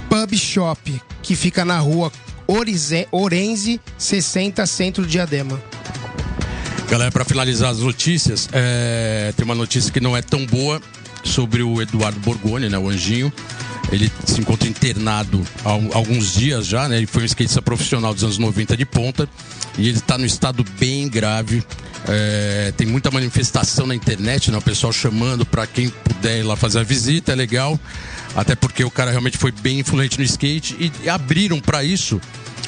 Pub Shop, que fica na rua Orize, Orense 60, centro de Diadema.
Galera, para finalizar as notícias, é, tem uma notícia que não é tão boa sobre o Eduardo Borgoni, né, o Anjinho. Ele se encontra internado há alguns dias já, né? Ele foi um skatista profissional dos anos 90 de ponta e ele está no estado bem grave. É, tem muita manifestação na internet, né? O pessoal chamando para quem puder ir lá fazer a visita, é legal. Até porque o cara realmente foi bem influente no skate e, abriram para isso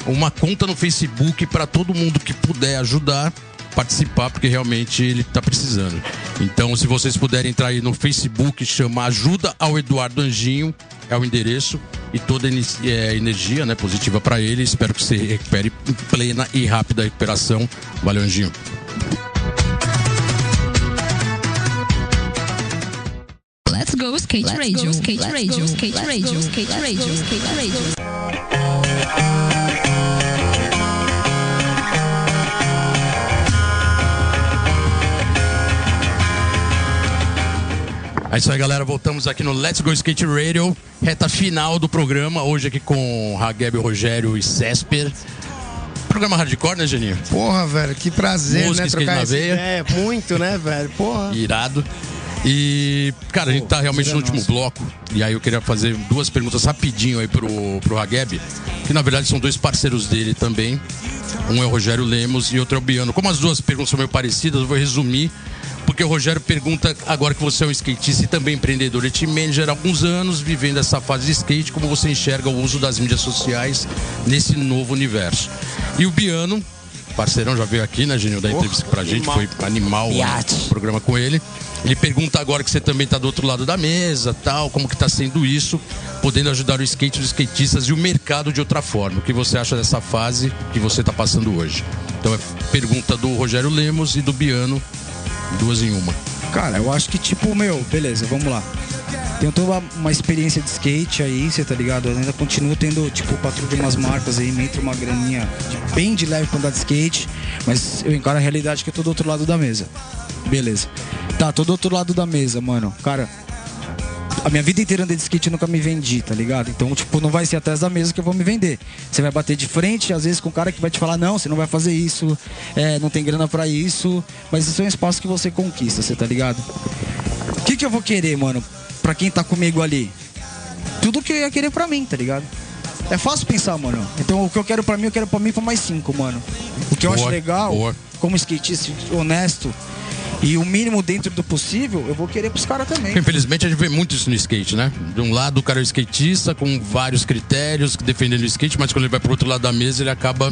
uma conta no Facebook para todo mundo que puder ajudar participar, porque realmente ele está precisando. Então, se vocês puderem entrar aí no Facebook, chama Ajuda ao Eduardo Anjinho, é o endereço, e toda é, energia né, positiva para ele. Espero que você recupere em plena e rápida recuperação. Valeu, Anjinho.
Let's go skate Let's radio, go, skate radio, skate radio, skate radio, skate radio.
É isso aí, galera. Voltamos aqui no Let's Go Skate Radio, reta final do programa. Hoje aqui com Hageb, Rogério e Césper. Programa hardcore, né, Geninho?
Porra, velho, que prazer,
Música,
né?
Trocar na veia.
É, muito, né, velho? Porra.
Irado. E, cara, a gente tá realmente no último bloco. E aí eu queria fazer duas perguntas rapidinho aí pro, pro Hageb, que na verdade são dois parceiros dele também. Um é o Rogério Lemos e outro é o Biano. Como as duas perguntas são meio parecidas, eu vou resumir porque o Rogério pergunta, agora que você é um skatista e também empreendedor e team manager há alguns anos, vivendo essa fase de skate, como você enxerga o uso das mídias sociais nesse novo universo. E o Biano, parceirão, já veio aqui, né, Genil, da entrevista pra gente, foi animal o programa com ele. Ele pergunta agora que você também está do outro lado da mesa, tal, como que está sendo isso, podendo ajudar o skate, os skatistas e o mercado de outra forma. O que você acha dessa fase que você está passando hoje? Então é pergunta do Rogério Lemos e do Biano Duas em uma.
Cara, eu acho que tipo, meu, beleza, vamos lá. Tenho toda uma experiência de skate aí, você tá ligado? Eu ainda continuo tendo, tipo, patrulha de umas marcas aí, me entra uma graninha bem de leve pra andar de skate, mas eu encaro a realidade que eu tô do outro lado da mesa. Beleza. Tá, tô do outro lado da mesa, mano. Cara, a minha vida inteira andei de skate e nunca me vendi, tá ligado? Então, tipo, não vai ser atrás da mesa que eu vou me vender. Você vai bater de frente, às vezes, com um cara que vai te falar, não, você não vai fazer isso, é, não tem grana para isso. Mas isso é um espaço que você conquista, você tá ligado? O que, que eu vou querer, mano, pra quem tá comigo ali? Tudo que eu ia querer pra mim, tá ligado? É fácil pensar, mano. Então o que eu quero pra mim, eu quero pra mim pra mais cinco, mano. O que eu boa, acho legal, boa. como skatista honesto, e o mínimo dentro do possível, eu vou querer pros caras também.
Infelizmente a gente vê muito isso no skate, né? De um lado o cara é skatista com vários critérios defendendo o skate, mas quando ele vai pro outro lado da mesa ele acaba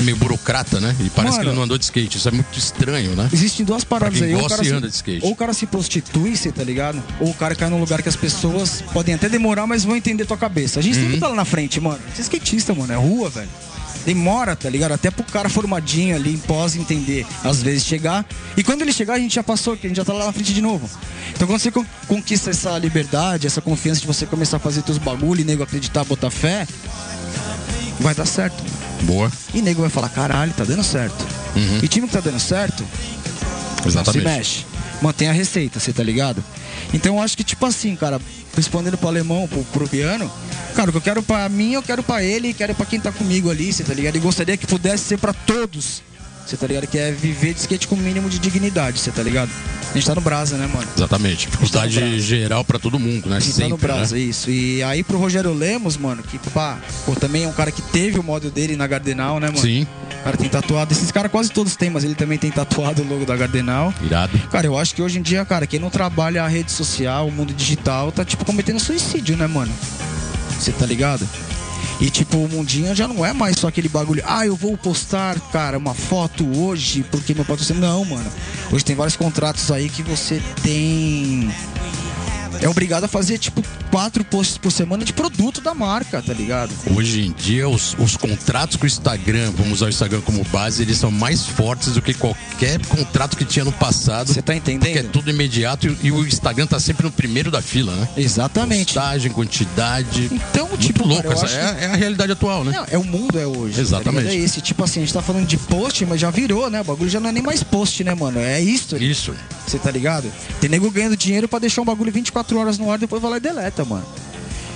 meio burocrata, né? E parece Mano, que ele não andou de skate. Isso é muito estranho, né?
Existem duas paradas aí.
Ou o,
cara
se,
anda
de skate.
ou o cara se prostitui, você tá ligado? Ou o cara cai num lugar que as pessoas podem até demorar, mas vão entender tua cabeça. A gente uhum. sempre tá lá na frente, mano. Você é skatista, mano. É rua, velho demora, tá ligado? Até pro cara formadinho ali em pós entender, às vezes chegar. E quando ele chegar, a gente já passou, que a gente já tá lá na frente de novo. Então quando você conquista essa liberdade, essa confiança de você começar a fazer teus bagulho e nego acreditar, botar fé, vai dar certo.
Boa.
E nego vai falar, caralho, tá dando certo. Uhum. E time que tá dando certo,
Exatamente.
se mexe. Mantém a receita, você tá ligado? Então eu acho que, tipo assim, cara, respondendo pro alemão, pro, pro piano, cara, o que eu quero pra mim, eu quero pra ele, quero pra quem tá comigo ali, você tá ligado? E gostaria que pudesse ser pra todos. Você tá ligado? Que é viver de skate com o mínimo de dignidade, você tá ligado? A gente tá no Brasa, né, mano?
Exatamente. Dificuldade tá geral pra todo mundo, né?
A gente
Sempre,
tá no Brasa,
né?
isso. E aí pro Rogério Lemos, mano, que pá, pô, também é um cara que teve o modo dele na Gardenal, né, mano?
Sim.
O cara tem tatuado. Esses caras quase todos têm, mas ele também tem tatuado o logo da Gardenal.
Irado.
Cara, eu acho que hoje em dia, cara, quem não trabalha a rede social, o mundo digital, tá tipo cometendo suicídio, né, mano? Você tá ligado? E tipo, o mundinho já não é mais só aquele bagulho, ah, eu vou postar, cara, uma foto hoje porque meu patrocínio. Não, mano. Hoje tem vários contratos aí que você tem. É obrigado a fazer, tipo, quatro posts por semana de produto da marca, tá ligado?
Hoje em dia, os, os contratos com o Instagram, vamos usar o Instagram como base, eles são mais fortes do que qualquer contrato que tinha no passado.
Você tá entendendo?
Porque é tudo imediato e, e o Instagram tá sempre no primeiro da fila, né?
Exatamente.
Postagem, quantidade.
Então,
Muito
tipo,
louco.
cara,
Essa é, é a realidade atual, né?
Não, é o mundo é hoje.
Exatamente.
Tá é esse. Tipo assim, a gente tá falando de post, mas já virou, né? O bagulho já não é nem mais post, né, mano? É history.
Isso.
Você tá ligado? Tem nego ganhando dinheiro pra deixar um bagulho 24 horas no ar, depois vai lá e deleta, mano.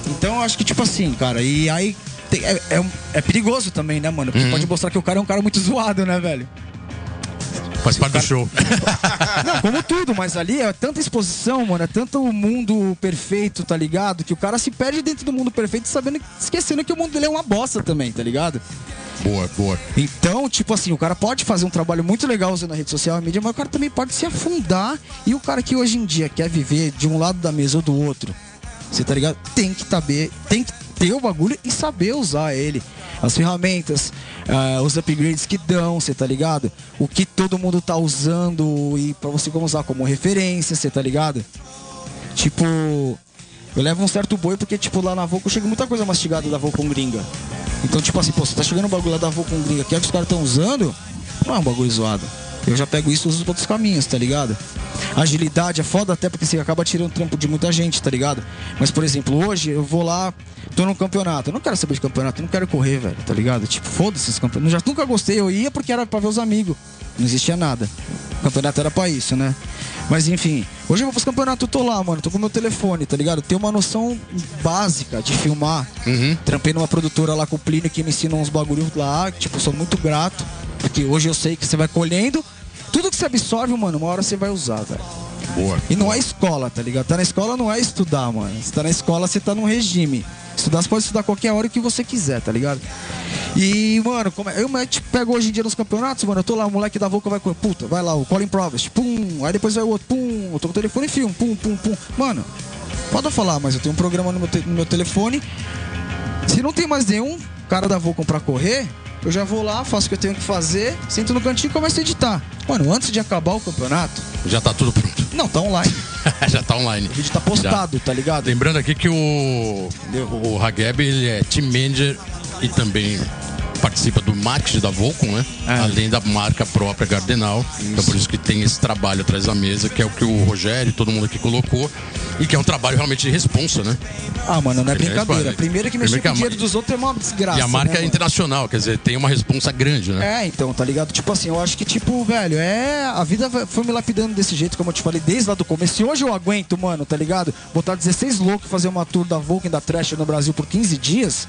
Então eu acho que, tipo assim, cara, e aí tem- é, é, é perigoso também, né, mano? Porque
Uhum.
pode mostrar que o cara é um cara muito zoado, né, velho?
Faz parte do show.
Não, como tudo, mas ali é tanta exposição, mano, é tanto mundo perfeito, tá ligado? Que o cara se perde dentro do mundo perfeito, sabendo, esquecendo que o mundo dele é uma bosta também, tá ligado?
Boa, boa.
Então, tipo assim, o cara pode fazer um trabalho muito legal usando a rede social e a mídia, mas o cara também pode se afundar. E o cara que hoje em dia quer viver de um lado da mesa ou do outro, você tá ligado? Tem que saber, tem que ter o bagulho e saber usar ele. As ferramentas, ah, os upgrades que dão, você tá ligado? O que todo mundo tá usando e pra você como usar como referência, você tá ligado? Tipo, eu levo um certo boi porque, tipo, lá na Volcom chega muita coisa mastigada da Volcom gringa. Então, tipo assim, pô, você tá chegando um bagulho lá da Volcom gringa que é que os caras estão usando, não é um bagulho zoado. Eu já pego isso e uso outros caminhos, tá ligado? Agilidade é foda até porque você acaba tirando trampo de muita gente, tá ligado? Mas, por exemplo, hoje eu vou lá, tô num campeonato. Eu não quero saber de campeonato, eu não quero correr, velho, tá ligado? Tipo, foda-se esses campeonatos. Eu já nunca gostei, eu ia porque era pra ver os amigos. Não existia nada. O campeonato era pra isso, né? Mas enfim, hoje eu vou pros campeonatos, eu tô lá, mano, tô com meu telefone, tá ligado? Tenho uma noção básica de filmar. Trampei numa produtora lá com o Plínio que me ensina uns bagulhos lá, tipo, sou muito grato. Porque hoje eu sei que você vai colhendo. Tudo que você absorve, mano, uma hora você vai usar, velho.
Boa.
E não é escola, tá ligado? Tá na escola não é estudar, mano. Você tá na escola, você tá num regime. Estudar, você pode estudar qualquer hora que você quiser, tá ligado? E, mano, como é, eu me- tipo, pego hoje em dia nos campeonatos, mano, eu tô lá, o moleque da Volca vai com. Puta, vai lá, o Colin Provost, pum, aí depois vai o outro, pum, eu tô com o telefone e filme, pum, pum, pum. Mano, pode falar, mas eu tenho um programa no meu, te- no meu telefone. Se não tem mais nenhum cara da Volcom pra correr, eu já vou lá, faço o que eu tenho que fazer, sento no cantinho e começo a editar. Mano, antes de acabar o campeonato,
Já tá tudo pronto.
Não, tá online.
Já tá online.
O vídeo tá postado, tá ligado?
Lembrando aqui que o, o Hageb ele é team manager e também participa do marketing da Volcom, né?
É.
Além da marca própria Gardenal. Então por isso que tem esse trabalho atrás da mesa, que é o que o Rogério e todo mundo aqui colocou. E que é um trabalho realmente de responsa, né?
Ah, mano, não é brincadeira. Primeiro que mexer
Primeiro que
com o dinheiro dos outros é uma desgraça.
e a marca
né,
é internacional, quer dizer, tem uma responsa grande, né?
É, então, tá ligado? Tipo assim, eu acho que, tipo, velho, é. A vida foi me lapidando desse jeito, como eu te falei, desde lá do começo. Se hoje eu aguento, mano, tá ligado? Botar 16 loucos fazer uma tour da Vulcan da Trash no Brasil por 15 dias.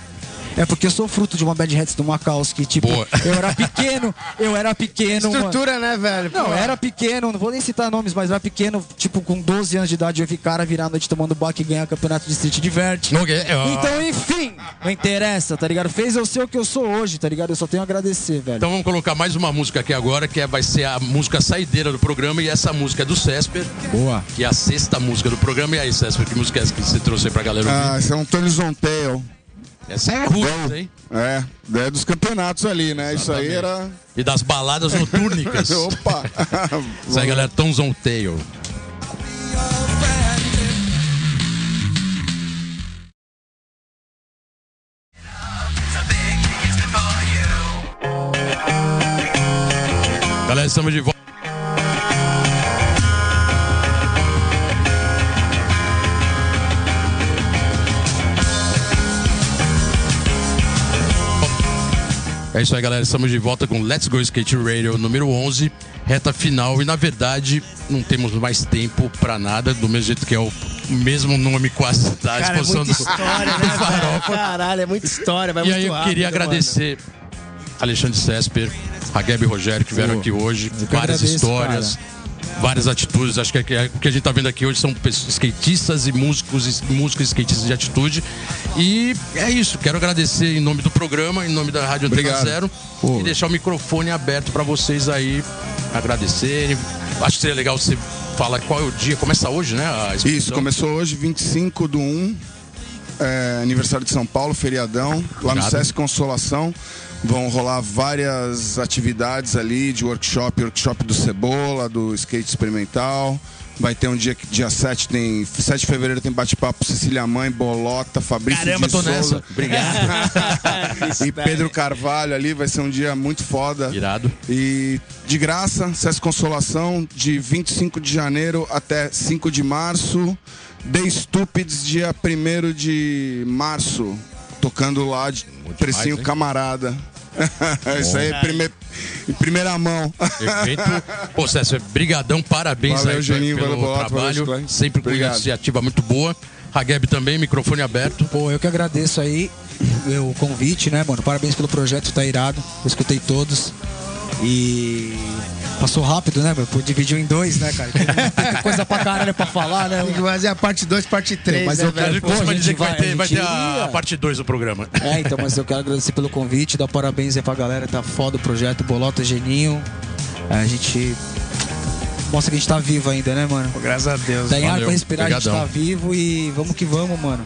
É porque eu sou fruto de uma Bad Hats do Macaus, que, tipo,
Boa.
eu era pequeno, eu era pequeno, mano.
Estrutura, né, velho?
Não,
Pô.
era pequeno, não vou nem citar nomes, mas era pequeno, tipo, com 12 anos de idade, eu vi cara virar a noite tomando baque e ganhar campeonato de Street Divert.
Não, é- é-
Então, enfim, não interessa, tá ligado? Fez eu ser o que eu sou hoje, tá ligado? Eu só tenho a agradecer, velho.
Então vamos colocar mais uma música aqui agora, que é- vai ser a música saideira do programa, e essa música é do Césper,
Boa.
que é a sexta música do programa. E aí, Césper, que música é essa que você trouxe aí pra galera?
Ah, esse é um Tony Zontail.
Essa é roots, hein?
É, é dos campeonatos ali, né? Isso aí era.
E das baladas notúrnicas.
Opa!
Isso aí, galera, Tons on Tail. Galera, estamos de volta. É isso aí, galera. Estamos de volta com Let's Go Skate Radio número 11, reta final. E na verdade, não temos mais tempo pra nada, do mesmo jeito que é o mesmo nome quase da
Cara, é
exposição
muita
do,
história,
do
né?
Farofa.
Caralho, é muita história, vai
E
muito
aí eu
rápido,
queria
mano.
agradecer Alexandre Césper, Hageb e Rogério que vieram aqui hoje. Várias
agradeço,
histórias, várias atitudes. Acho que é- que é- o que a gente tá vendo aqui hoje são skatistas e músicos, e músicos skatistas de atitude. E é isso. Quero agradecer em nome do programa, em nome da Rádio Antena
Obrigado.
Zero.
Pô.
E deixar o microfone aberto para vocês aí agradecerem. Acho que seria legal você falar qual é o dia. Começa hoje, né?
Isso, começou hoje, 25 do 1, é, aniversário de São Paulo, feriadão, lá no
Irado.
Sesc Consolação. Vão rolar várias atividades ali de workshop, workshop do Cebola, do skate experimental, Vai ter um dia que dia 7 tem. 7 de fevereiro tem bate-papo Cecília Mãe, Bolota, Fabrício
Caramba,
de
tô
Souza.
nessa. Obrigado.
e Pedro Carvalho ali, vai ser um dia muito foda.
Irado.
E de graça, Sesc Consolação, de 25 de janeiro até 5 de março. The Stupids, dia 1 de março. Tocando lá de precinho camarada. Isso aí, prime... em primeira mão.
Evento. Pô, César, brigadão, parabéns
Valeu,
aí
Juninho,
pelo
valeu,
trabalho.
valeu.
Sempre com
Obrigado.
iniciativa muito boa. Hageb também, microfone aberto.
Pô, eu que agradeço aí o convite, né, mano? Parabéns pelo projeto, tá irado. Eu escutei todos. E passou rápido, né, meu? Pô, dividiu em dois, né, cara? Tem coisa pra caralho pra falar, né?
Tem que fazer a parte 2, parte 3.
Mas
né,
eu
A
quero-? Pô, a gente
dizer que vai ter,
a
vai ter a, a parte 2 do programa.
É, então, mas eu quero agradecer pelo convite, dar parabéns aí pra galera, tá foda o projeto, Bolota Geninho. A gente mostra que a gente tá vivo ainda, né, mano?
Graças a Deus.
Tem ar
Valeu,
pra respirar, a
obrigadão.
gente tá vivo e vamos que vamos, mano.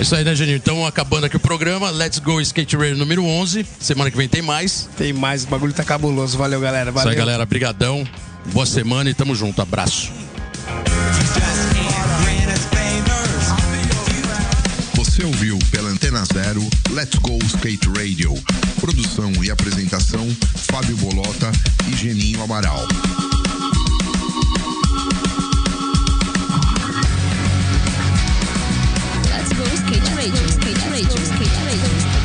É isso aí, né, Geninho? Então, acabando aqui o programa, Let's Go Skate Radio número 11. Semana que vem tem mais.
Tem mais, o bagulho tá cabuloso. Valeu, galera.
Isso
Valeu.
aí, galera. Brigadão. Boa semana e tamo junto. Abraço.
Você ouviu pela Antena Zero Let's Go Skate Radio. Produção e apresentação Fábio Bolota e Geninho Amaral. rage, rage, rage, rage, rage.